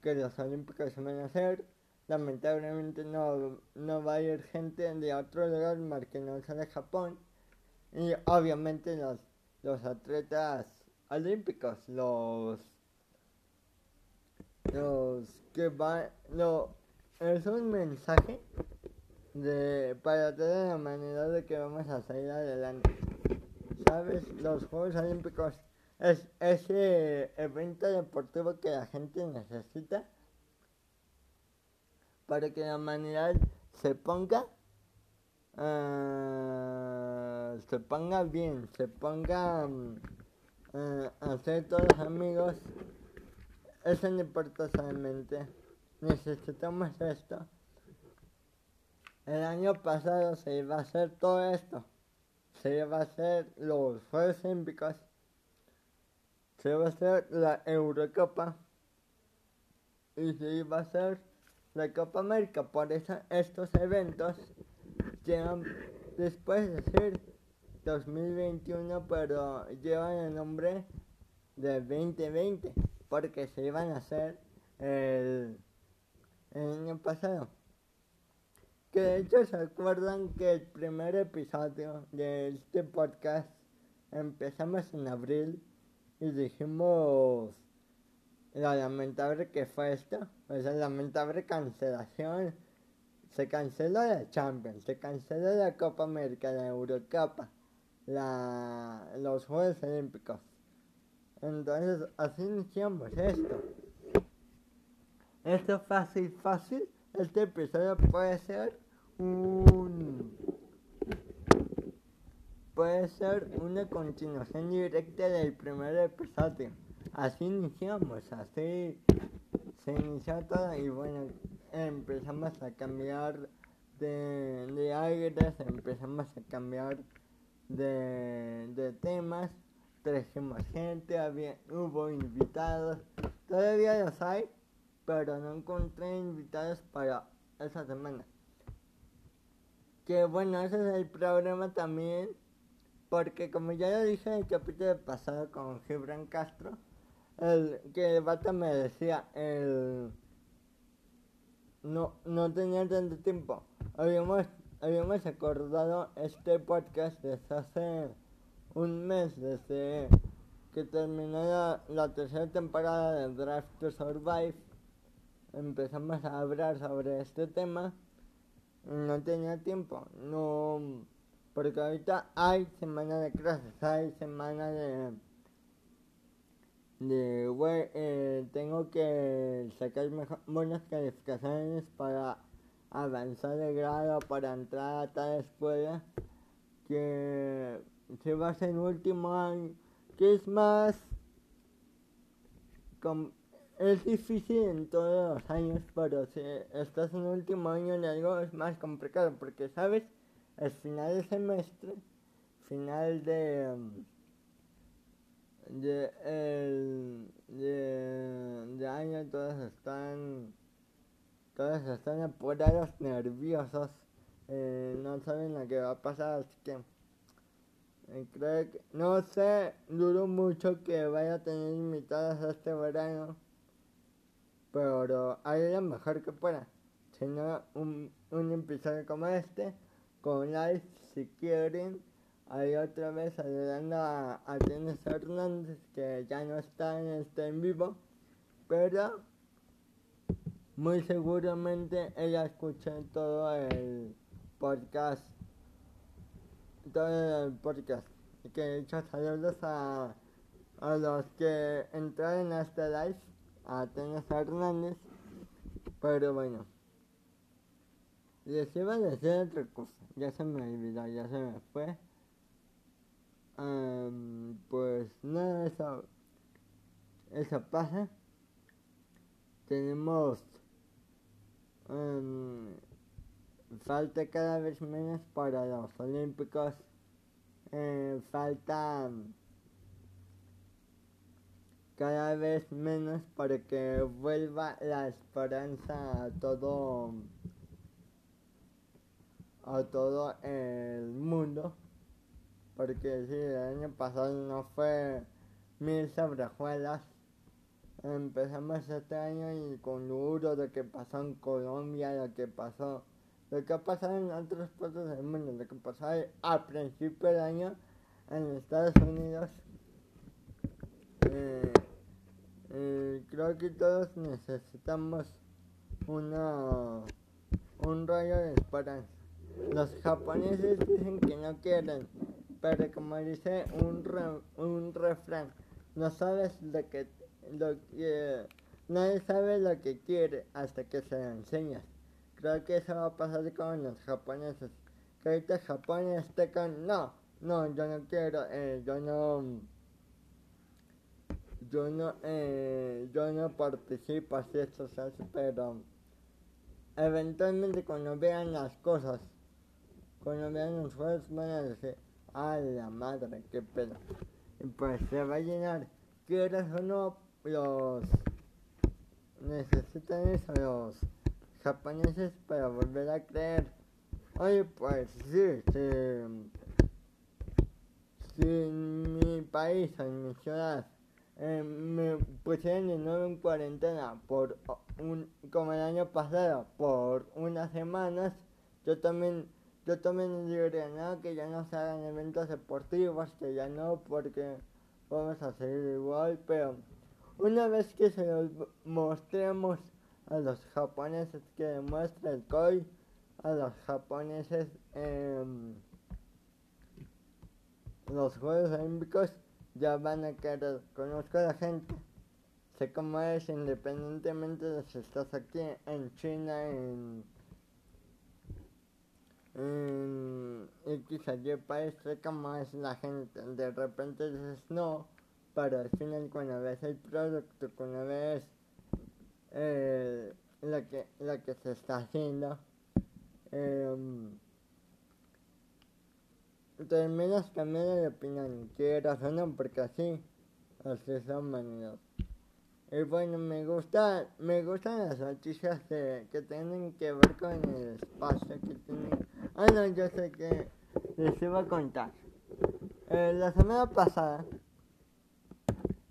que los Olímpicos se van a hacer. Lamentablemente no, no va a ir gente de otro lugar más que no sea de Japón. Y obviamente los, los atletas olímpicos, los, los que van, los es un mensaje de para toda la humanidad de que vamos a salir adelante. ¿Sabes? Los Juegos Olímpicos es ese evento deportivo que la gente necesita para que la humanidad se ponga uh, se ponga bien, se ponga uh, a ser todos amigos. Eso no importa solamente necesitamos esto. El año pasado se iba a hacer todo esto. Se iba a hacer los Juegos Olímpicos. Se iba a hacer la Eurocopa. Y se iba a hacer la Copa América. Por eso estos eventos llegan después de ser 2021, pero llevan el nombre de 2020. Porque se iban a hacer el el año pasado. Que de hecho se acuerdan que el primer episodio de este podcast empezamos en abril y dijimos lo lamentable que fue esto, la lamentable cancelación. Se canceló la Champions, se canceló la Copa América, la Eurocopa, la, los Juegos Olímpicos. Entonces así iniciamos esto. Esto fácil, fácil. Este episodio puede ser un... Puede ser una continuación directa del primer episodio. Así iniciamos, así se inició todo y bueno, empezamos a cambiar de, de aires, empezamos a cambiar de, de temas, trajimos gente, había, hubo invitados, todavía los hay, pero no encontré invitados para esa semana. Que bueno, ese es el problema también porque como ya lo dije en el capítulo pasado con Gibran Castro, el que el vato me decía, el no, no tenía tanto tiempo. Habíamos, habíamos acordado este podcast desde hace un mes, desde que terminó la, tercera temporada de Draft to Survive. Empezamos a hablar sobre este tema. No tenía tiempo, no, porque ahorita hay semana de clases, hay semana de de güey, eh, tengo que sacar buenas calificaciones para avanzar de grado, para entrar a tal escuela, que se va a ser el último año, que es más, es difícil en todos los años, pero si estás en último año de algo es más complicado, porque sabes, el final de semestre, final de de, el, de, de año todos están todos están apurados, nerviosos, eh, no saben lo que va a pasar, así que eh, creo que, no sé, dudo mucho que vaya a tener invitados este verano, pero haré lo mejor que pueda, si no un, un episodio como este, con live si quieren, Ahí otra vez ayudando a, a Hernández, que ya no está en este en vivo, pero muy seguramente ella escucha todo el podcast. Todo el podcast. Que hecho saludos a, a los que entraron a este live, a Teresa Hernández, pero bueno. Les iba a decir otra cosa, ya se me olvidó, ya se me fue pues nada, eso, eso pasa. Tenemos falta cada vez menos para los Olímpicos. Eh, falta cada vez menos para que vuelva la esperanza a todo a todo el mundo porque sí, el año pasado no fue mil sobrejuelas. Empezamos este año y con duro lo que pasó en Colombia, lo que pasó, lo que ha pasado en otros partes del mundo, lo que pasó a principio del año en Estados Unidos. Eh, eh, creo que todos necesitamos una un rayo de esperanza. Los japoneses dicen que no quieren pero como dice un, un refrán, no sabes lo que, lo que, nadie sabe lo que quiere hasta que se lo enseñas. Creo que eso va a pasar con los japoneses. Que ahorita Japón esté con, no, no, yo no quiero, eh, yo no, yo no, eh, yo no participo así, eso se pero eventualmente cuando vean las cosas, cuando vean los juegos van a decir, a la madre, qué pedo. Y pues se va a llenar. Quieras o no, los necesitan eso los japoneses para volver a creer. Oye, pues sí, sí. Si en mi país, en mi ciudad, eh, me pusieron de nuevo en cuarentena por un, como el año pasado, por unas semanas, yo también yo también diría, no, que ya no se hagan eventos deportivos, que ya no, porque vamos a seguir igual, pero una vez que se los mostremos a los japoneses que demuestra el COI, a los japoneses en los Juegos Olímpicos, ya van a querer, conozco a la gente, sé cómo es independientemente de si estás aquí en China, en en X país sé cómo es la gente. De repente dices no, pero al final cuando ves el producto, cuando ves eh, lo, que, lo que se está haciendo, eh, terminas cambiando de opinión, quieras o no, porque así, así son manidos. Y bueno, me gusta, me gustan las noticias que tienen que ver con el espacio, que tienen Ah, no, yo sé que les iba a contar. eh, la semana pasada,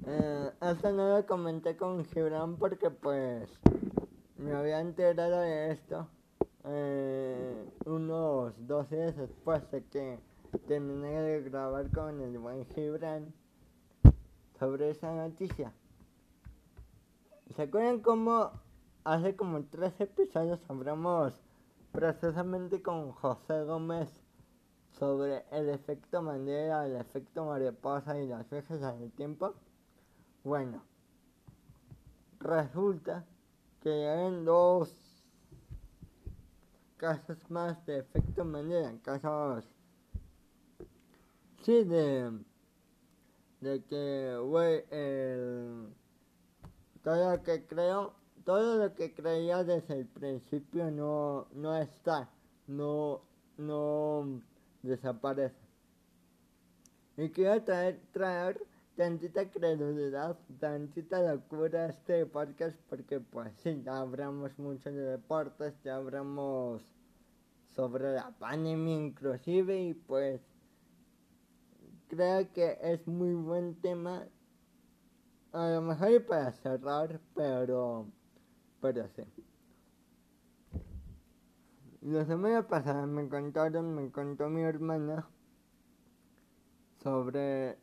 eh, esto no lo comenté con Gibran porque pues me había enterado de esto eh, unos dos días después de que terminé de grabar con el buen Gibran sobre esa noticia. ¿Se acuerdan cómo hace como tres episodios hablamos precisamente con José Gómez sobre el efecto Mandela, el efecto mariposa y las veces al tiempo? Bueno, resulta que hay dos casos más de efecto Mandela, casos sí de de que güey el todo lo que creo todo lo que creía desde el principio no no está no no desaparece. Y quiero traer traer tantita credulidad, tantita locura este podcast porque pues sí, ya hablamos mucho de deportes, ya hablamos sobre la pandemia inclusive y pues creo que es muy buen tema. A lo mejor para cerrar pero pero sí. La semana pasada me contaron me contó mi hermana sobre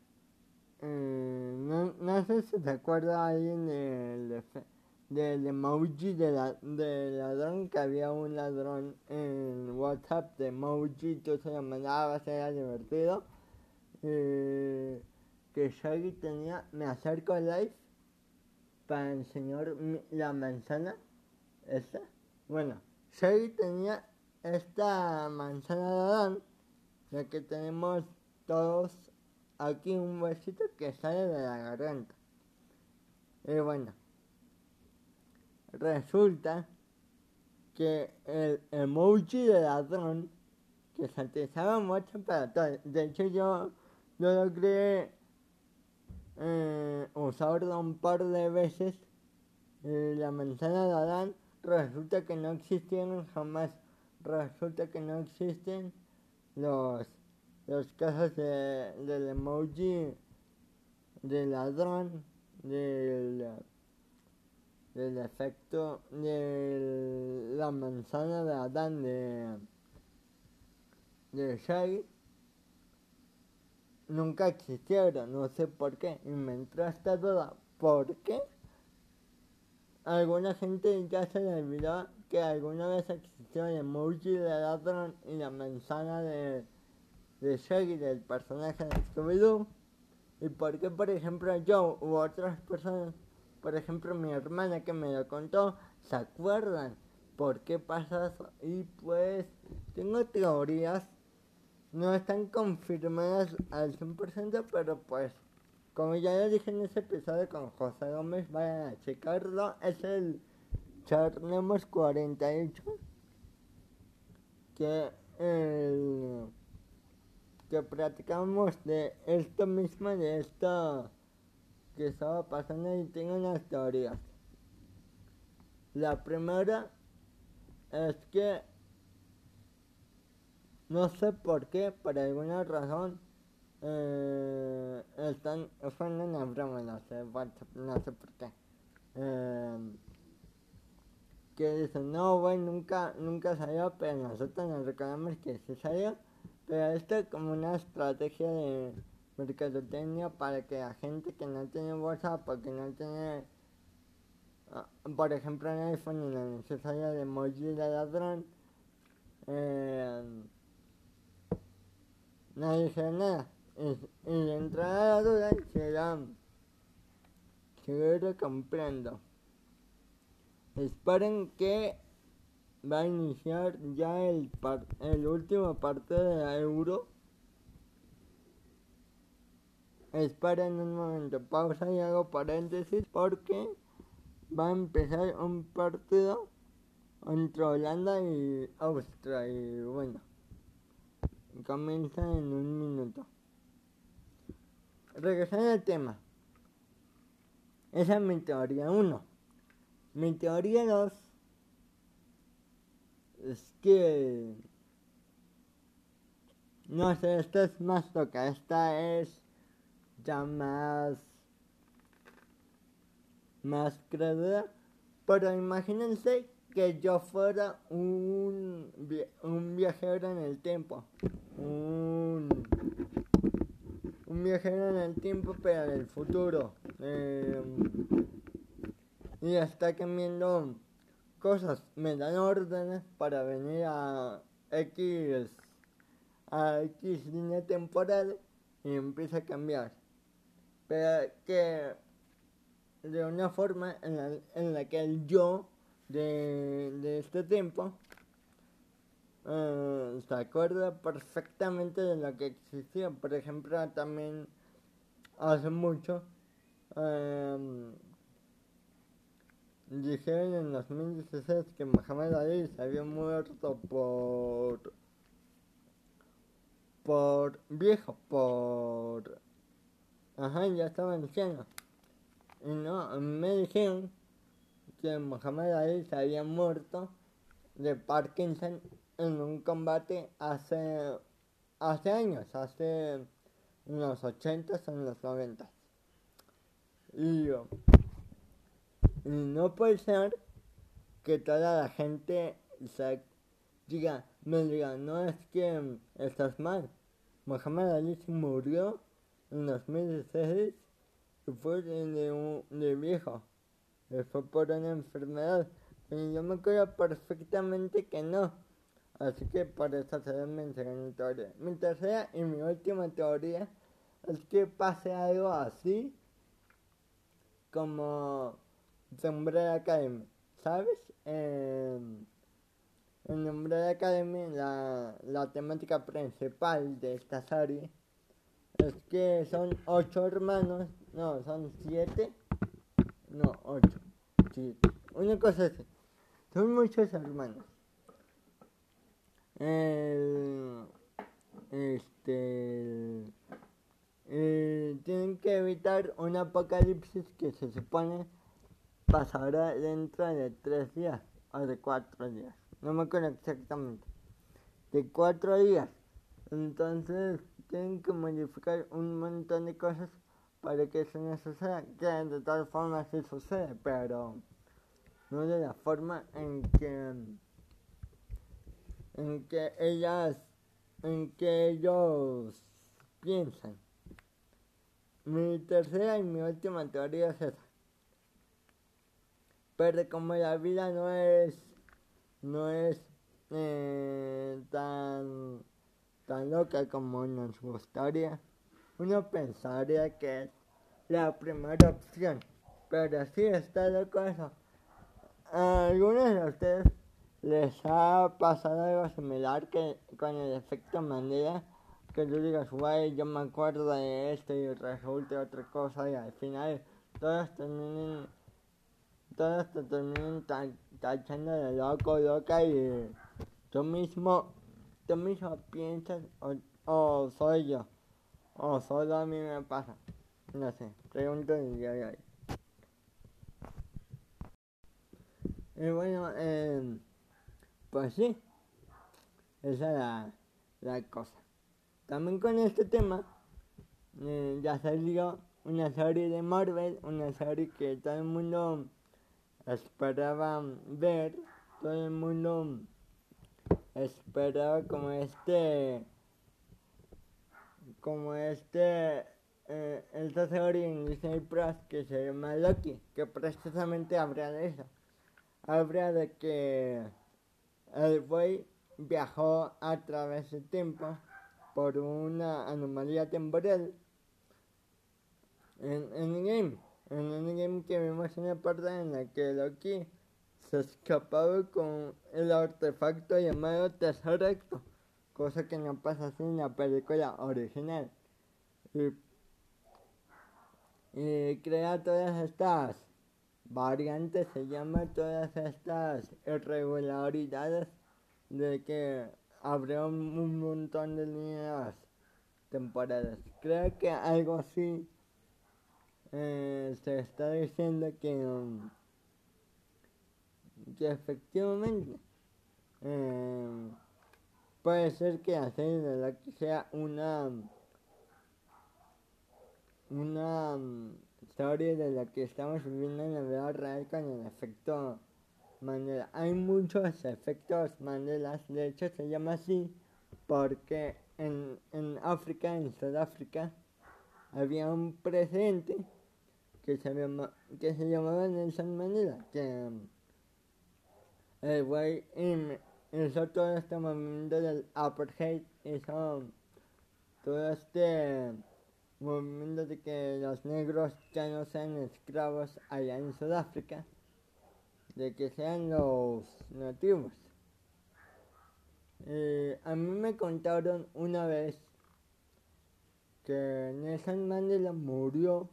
eh, no, no, sé si se acuerda alguien del, del emoji de la, de ladrón, que había un ladrón en WhatsApp de emoji, tú se lo mandabas, era divertido. Eh, que Shaggy tenía, me acerco al live para enseñar la manzana, esta. Bueno, Shaggy tenía esta manzana de Adán, la que tenemos todos aquí un huesito que sale de la garganta. Y bueno, resulta que el emoji de ladrón que se utilizaba mucho para todo. De hecho, yo lo logré eh, usarlo un par de veces. la manzana de Adán resulta que no existieron jamás. Resulta que no existen los los casos de, del emoji del ladrón, del, del efecto de la manzana de Adán de, de nunca existieron, no sé por qué, entró esta duda, ¿por qué? Alguna gente ya se le olvidó que alguna vez existió el emoji de ladrón y la manzana de de Shaggy del personaje de Scooby-Doo y por qué, por ejemplo, yo u otras personas, por ejemplo, mi hermana que me lo contó, se acuerdan por qué pasa eso. Y pues, tengo teorías, no están confirmadas al 100%, pero pues, como ya lo dije en ese episodio con José Gómez, vayan a checarlo. Es el Charnemos 48, que el que platicamos de esto mismo, de esto que estaba pasando y tengo unas teorías. La primera es que no sé por qué, por alguna razón, eh, están, fue una broma, no sé, no sé por qué. Eh, que dicen, no, güey, nunca, nunca salió, pero nosotros nos recordamos que sí salió. Pero esto es como una estrategia de mercadotecnia para que la gente que no tiene WhatsApp, porque no tiene, ah, por ejemplo, en iPhone y la necesaria de emoji de ladrón, eh, no dice nada. Y, y de entrada la duda será, seguir comprando. Esperen que va a iniciar ya el, el último partido de la Euro. Esperen un momento, pausa y hago paréntesis porque va a empezar un partido entre Holanda y Austria y bueno, comienza en un minuto. Regresando al tema. Esa es mi teoría 1. Mi teoría 2 es que no sé, esta es más loca, esta es ya más, más crédula, pero imagínense que yo fuera un, un viajero en el tiempo, un, un viajero en el tiempo pero en el futuro, eh, y está cambiando cosas, me dan órdenes para venir a X, a X línea temporal y empieza a cambiar. Pero que de una forma en la, en la que el yo de, de este tiempo eh, se acuerda perfectamente de lo que existía. Por ejemplo, también hace mucho eh, dijeron en 2016 que Mohamed Ali se había muerto por por viejo, por ajá, ya estaba diciendo. Y no, me dijeron que Mohamed Ali se había muerto de Parkinson en un combate hace hace años, hace en los 80 o en los 90. Y yo no puede ser que toda la gente diga, me diga, no es que estás mal. Muhammad Ali murió en 2016 y fue de, de viejo. Y fue por una enfermedad. Y yo me acuerdo perfectamente que no. Así que por eso se mi segunda teoría. Mi tercera y mi última teoría es que pase algo así como The Umbrella Academy, ¿sabes? en Umbrella Academy la, la temática principal de esta serie es que son ocho hermanos, no, son siete, no, ocho, siete. Una cosa es, son muchos hermanos. este, tienen que evitar un apocalipsis que se supone pasará dentro de tres días o de cuatro días. No me acuerdo exactamente. De cuatro días. Entonces tienen que modificar un montón de cosas para que eso no suceda. Que de todas formas sí sucede, pero no de la forma en que en que ellas en que ellos piensan. Mi tercera y mi última teoría es esa pero como la vida no es no es eh, tan tan loca como nos gustaría. Uno pensaría que es la primera opción pero sí está loco eso a algunos de ustedes les ha pasado algo similar que con el efecto Mandela que tú digas guay yo me acuerdo de esto y resulta otra cosa y al final todos terminan todos te terminan tachando de loco, loca y tú mismo, tú mismo piensas o, soy yo, o solo a mí me pasa. No sé, pregunto el día de hoy. Y bueno, eh, pues sí, esa es la, la cosa. También con este tema, eh, ya salió una serie de Marvel, una serie que todo el mundo esperaba ver, todo el mundo esperaba como este, como este, eh, esta serie en Disney Plus que se llama Loki, que precisamente habla de eso. Habla de que el güey viajó a través del tiempo por una anomalía temporal en, en game en un game que vimos una parte en la que Loki se escapaba con el artefacto llamado Tesorecto, cosa que no pasa así en la película original. Y, crea todas estas variantes, se llama todas estas irregularidades de que habría un montón de líneas temporales. Creo que algo así eh, se está diciendo que, um, que efectivamente eh, puede ser que la serie de Loki sea una una historia de la que estamos viviendo en la vida real con el efecto Mandela. Hay muchos efectos Mandela, de hecho se llama así porque en, en África, en Sudáfrica, había un presidente que se, llama, que se llamaba Nelson Mandela, que el güey hizo todo este movimiento del apartheid, hizo todo este movimiento de que los negros ya no sean esclavos allá en Sudáfrica, de que sean los nativos. Eh, a mí me contaron una vez que Nelson Mandela murió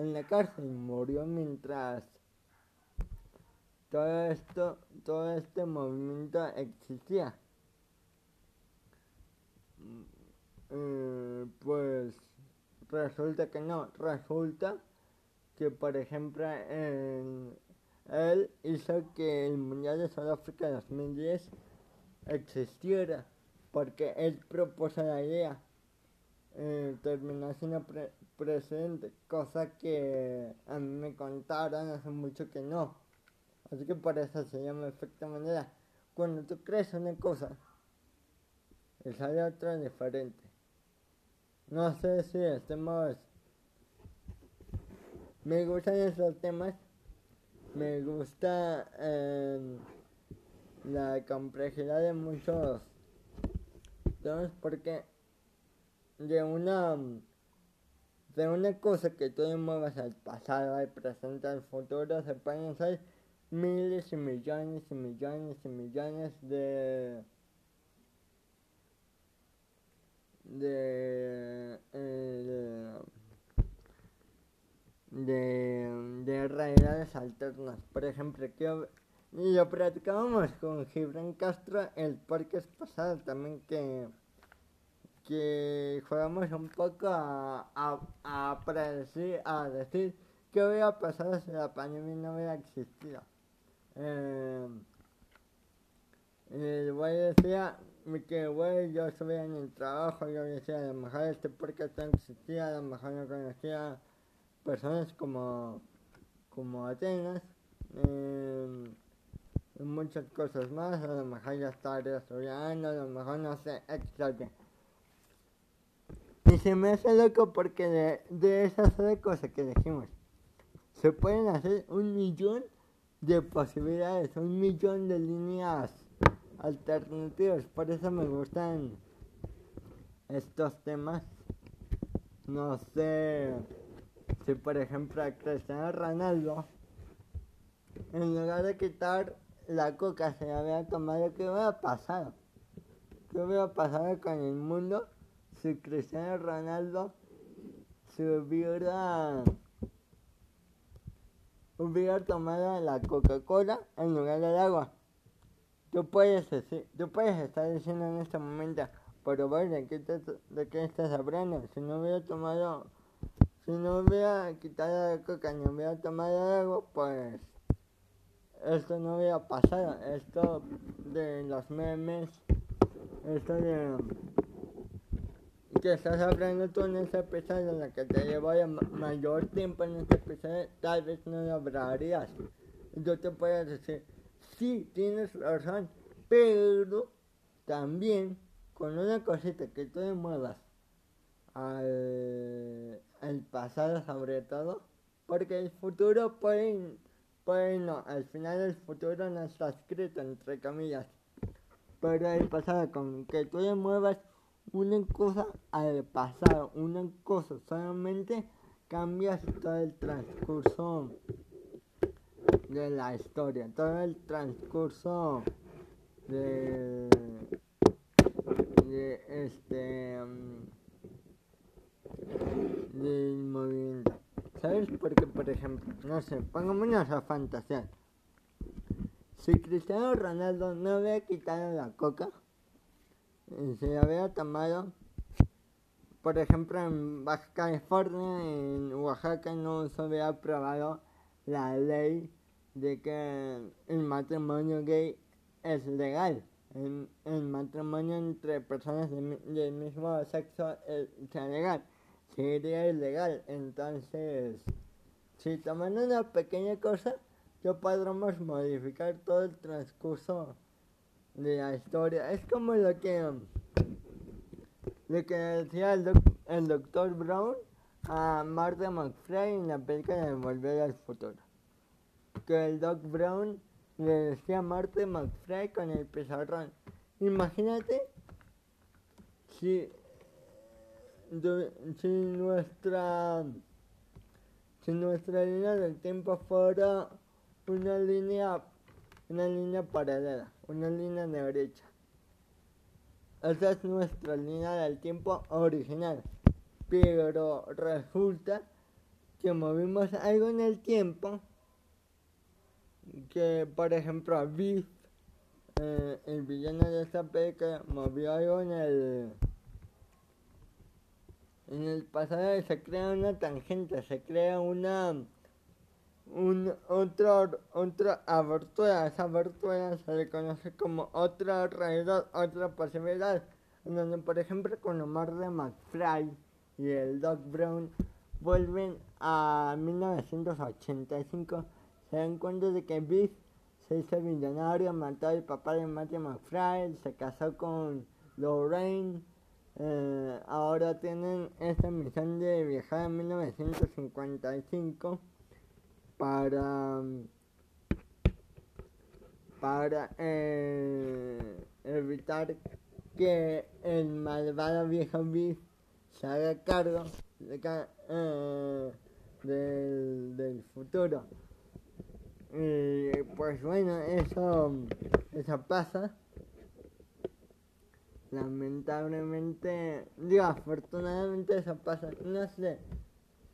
en la cárcel, murió mientras todo esto, todo este movimiento existía. Eh, pues resulta que no, resulta que por ejemplo él hizo que el Mundial de Sudáfrica 2010 existiera porque él propuso la idea. Eh, terminó siendo presidente, cosa que a mí me contaron hace mucho que no. Así que por eso se llama efecto manera. Cuando tú crees una cosa, sale otra diferente. No sé si estemos... Me gustan esos temas. Me gusta eh, la complejidad de muchos temas porque de una de una cosa que tú muevas al pasado, al presente, al futuro, se pueden hacer miles y millones y millones y millones de de, eh, de, de realidades alternas. Por ejemplo, que lo platicábamos con Gibran Castro el podcast pasado también que que jugamos un poco a, a, a predecir, a decir qué hubiera pasado si la pandemia no hubiera existido. Eh, el güey decía que güey yo estuve en el trabajo, yo decía a lo mejor este podcast no existía, a lo mejor no conocía personas como, como Atenas, eh, y muchas cosas más, a lo mejor ya estaría estudiando, a lo mejor no sé, etc. Y se me hace loco porque de, esas cosas que dijimos, se pueden hacer un millón de posibilidades, un millón de líneas alternativas. Por eso me gustan estos temas. No sé si por ejemplo a Cristiano Ronaldo, en lugar de quitar la coca se había tomado, ¿qué hubiera pasado? ¿Qué hubiera pasado con el mundo si Cristiano Ronaldo se hubiera hubiera tomado la Coca-Cola en lugar del agua. Tú puedes, decir, tú puedes estar diciendo en este momento, pero bueno, ¿de qué, de qué estás hablando? Si no hubiera tomado, si no hubiera quitado la coca ni hubiera tomado agua, pues esto no hubiera pasado. Esto de los memes, esto de que estás hablando ese episodio, en la que te llevo mayor tiempo en ese episodio, tal vez no lo hablarías. Yo te puedo decir, sí, tienes razón, pero también con una cosita que tú muevas al, al pasado sobre todo, porque el futuro puede, puede no, al final el futuro no está escrito entre comillas, pero el pasado con que tú le muevas una cosa al pasado, una cosa solamente cambias todo el transcurso de la historia, todo el transcurso de, este um, del movimiento. ¿Sabes? Porque, por ejemplo, no sé, pongámonos a fantasear. Si Cristiano Ronaldo no había quitado la coca, se había tomado, por ejemplo, en Baja California, en Oaxaca no se había aprobado la ley de que el matrimonio gay es legal. el, matrimonio entre personas del mismo sexo eh, sea legal, sería ilegal. Entonces, si tomando una pequeña cosa, yo podremos modificar todo el transcurso de la historia. Es como lo que, que decía el, doctor Brown a Martha McFly en la película de Volver al Futuro. Que el Doc Brown le decía a Marty McFly con el pizarrón. Imagínate si, si nuestra si nuestra línea del tiempo fuera una línea una línea paralela, una línea derecha. Esa es nuestra línea del tiempo original. Pero resulta que movimos algo en el tiempo que por ejemplo Biff, eh, el villano de esta película, movió algo en el en el pasado se crea una tangente, se crea una un, otra, otra abertura, esa abertura se le conoce como otra realidad, otra posibilidad, donde por ejemplo con Omar de McFly y el Doc Brown vuelven a 1985 se dan cuenta de que Biff se hizo millonario, mató al papá de Matthew McFly, se casó con Lorraine. Eh, ahora tienen esta misión de viajar en 1955 para para eh, evitar que el malvado viejo Biff se haga cargo de, eh, del, del futuro. Y pues bueno, eso, eso pasa. Lamentablemente, digo, afortunadamente eso pasa. No sé,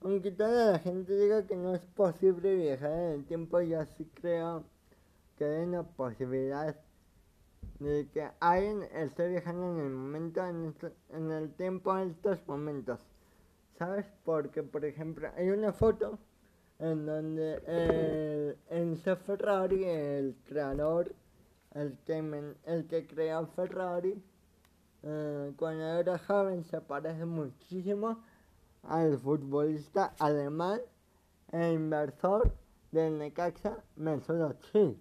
aunque toda la gente diga que no es posible viajar en el tiempo, yo sí creo que hay una posibilidad de que alguien esté viajando en el momento, en, el tiempo, en estos momentos. ¿Sabes? Porque, por ejemplo, hay una foto en donde el Enzo Ferrari, el creador, el que, el que creó Ferrari, eh, cuando era joven se parece muchísimo al futbolista alemán e inversor del Necaxa Mesut Özil,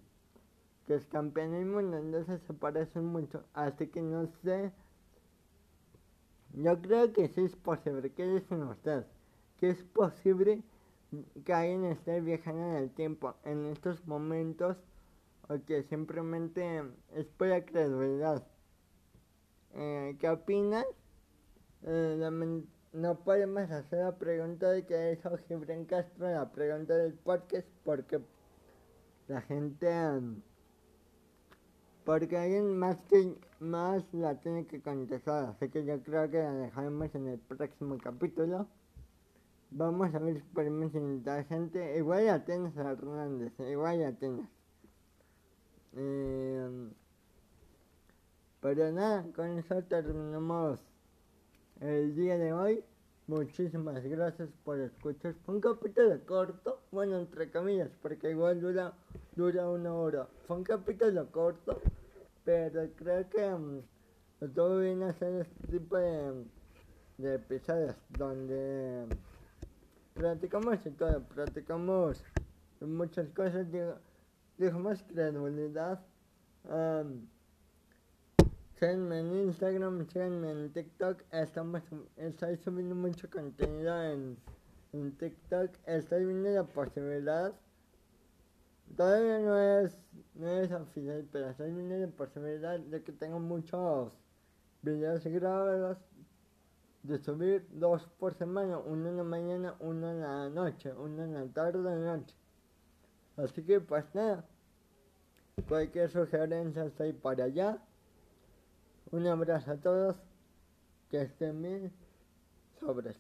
que es campeón del mundo, entonces se parecen mucho, así que no sé, yo creo que sí es posible, ¿qué dicen ustedes? Que es posible que alguien esté viajando en el tiempo en estos momentos o que simplemente es pura credibilidad. Eh, ¿Qué opinas? Eh, no podemos hacer la pregunta de que hizo Gibran Castro, la pregunta del podcast, porque la gente... porque alguien más que más la tiene que contestar, así que yo creo que la dejaremos en el próximo capítulo. Vamos a ver experimentos interesantes. Igual ya tienes a Hernández, igual ya tienes. Eh, pero nada, con eso terminamos el día de hoy. Muchísimas gracias por escuchar. Fue un capítulo corto, bueno, entre comillas, porque igual dura, dura una hora. Fue un capítulo corto, pero creo que um, todo viene a hacer este tipo de, de episodios donde platicamos y todo, platicamos muchas cosas, digamos credibilidad. Um, síganme en Instagram, síganme en TikTok, estamos, estoy subiendo mucho contenido en, TikTok, estoy viendo la posibilidad, todavía no es, no es oficial, pero estoy viendo la posibilidad de que tenga muchos videos grabados de subir dos por semana, uno en la mañana, uno en la noche, uno en la tarde y noche. Así que pues nada, cualquier sugerencia estoy para allá. Un abrazo a todos, que estén bien, sobre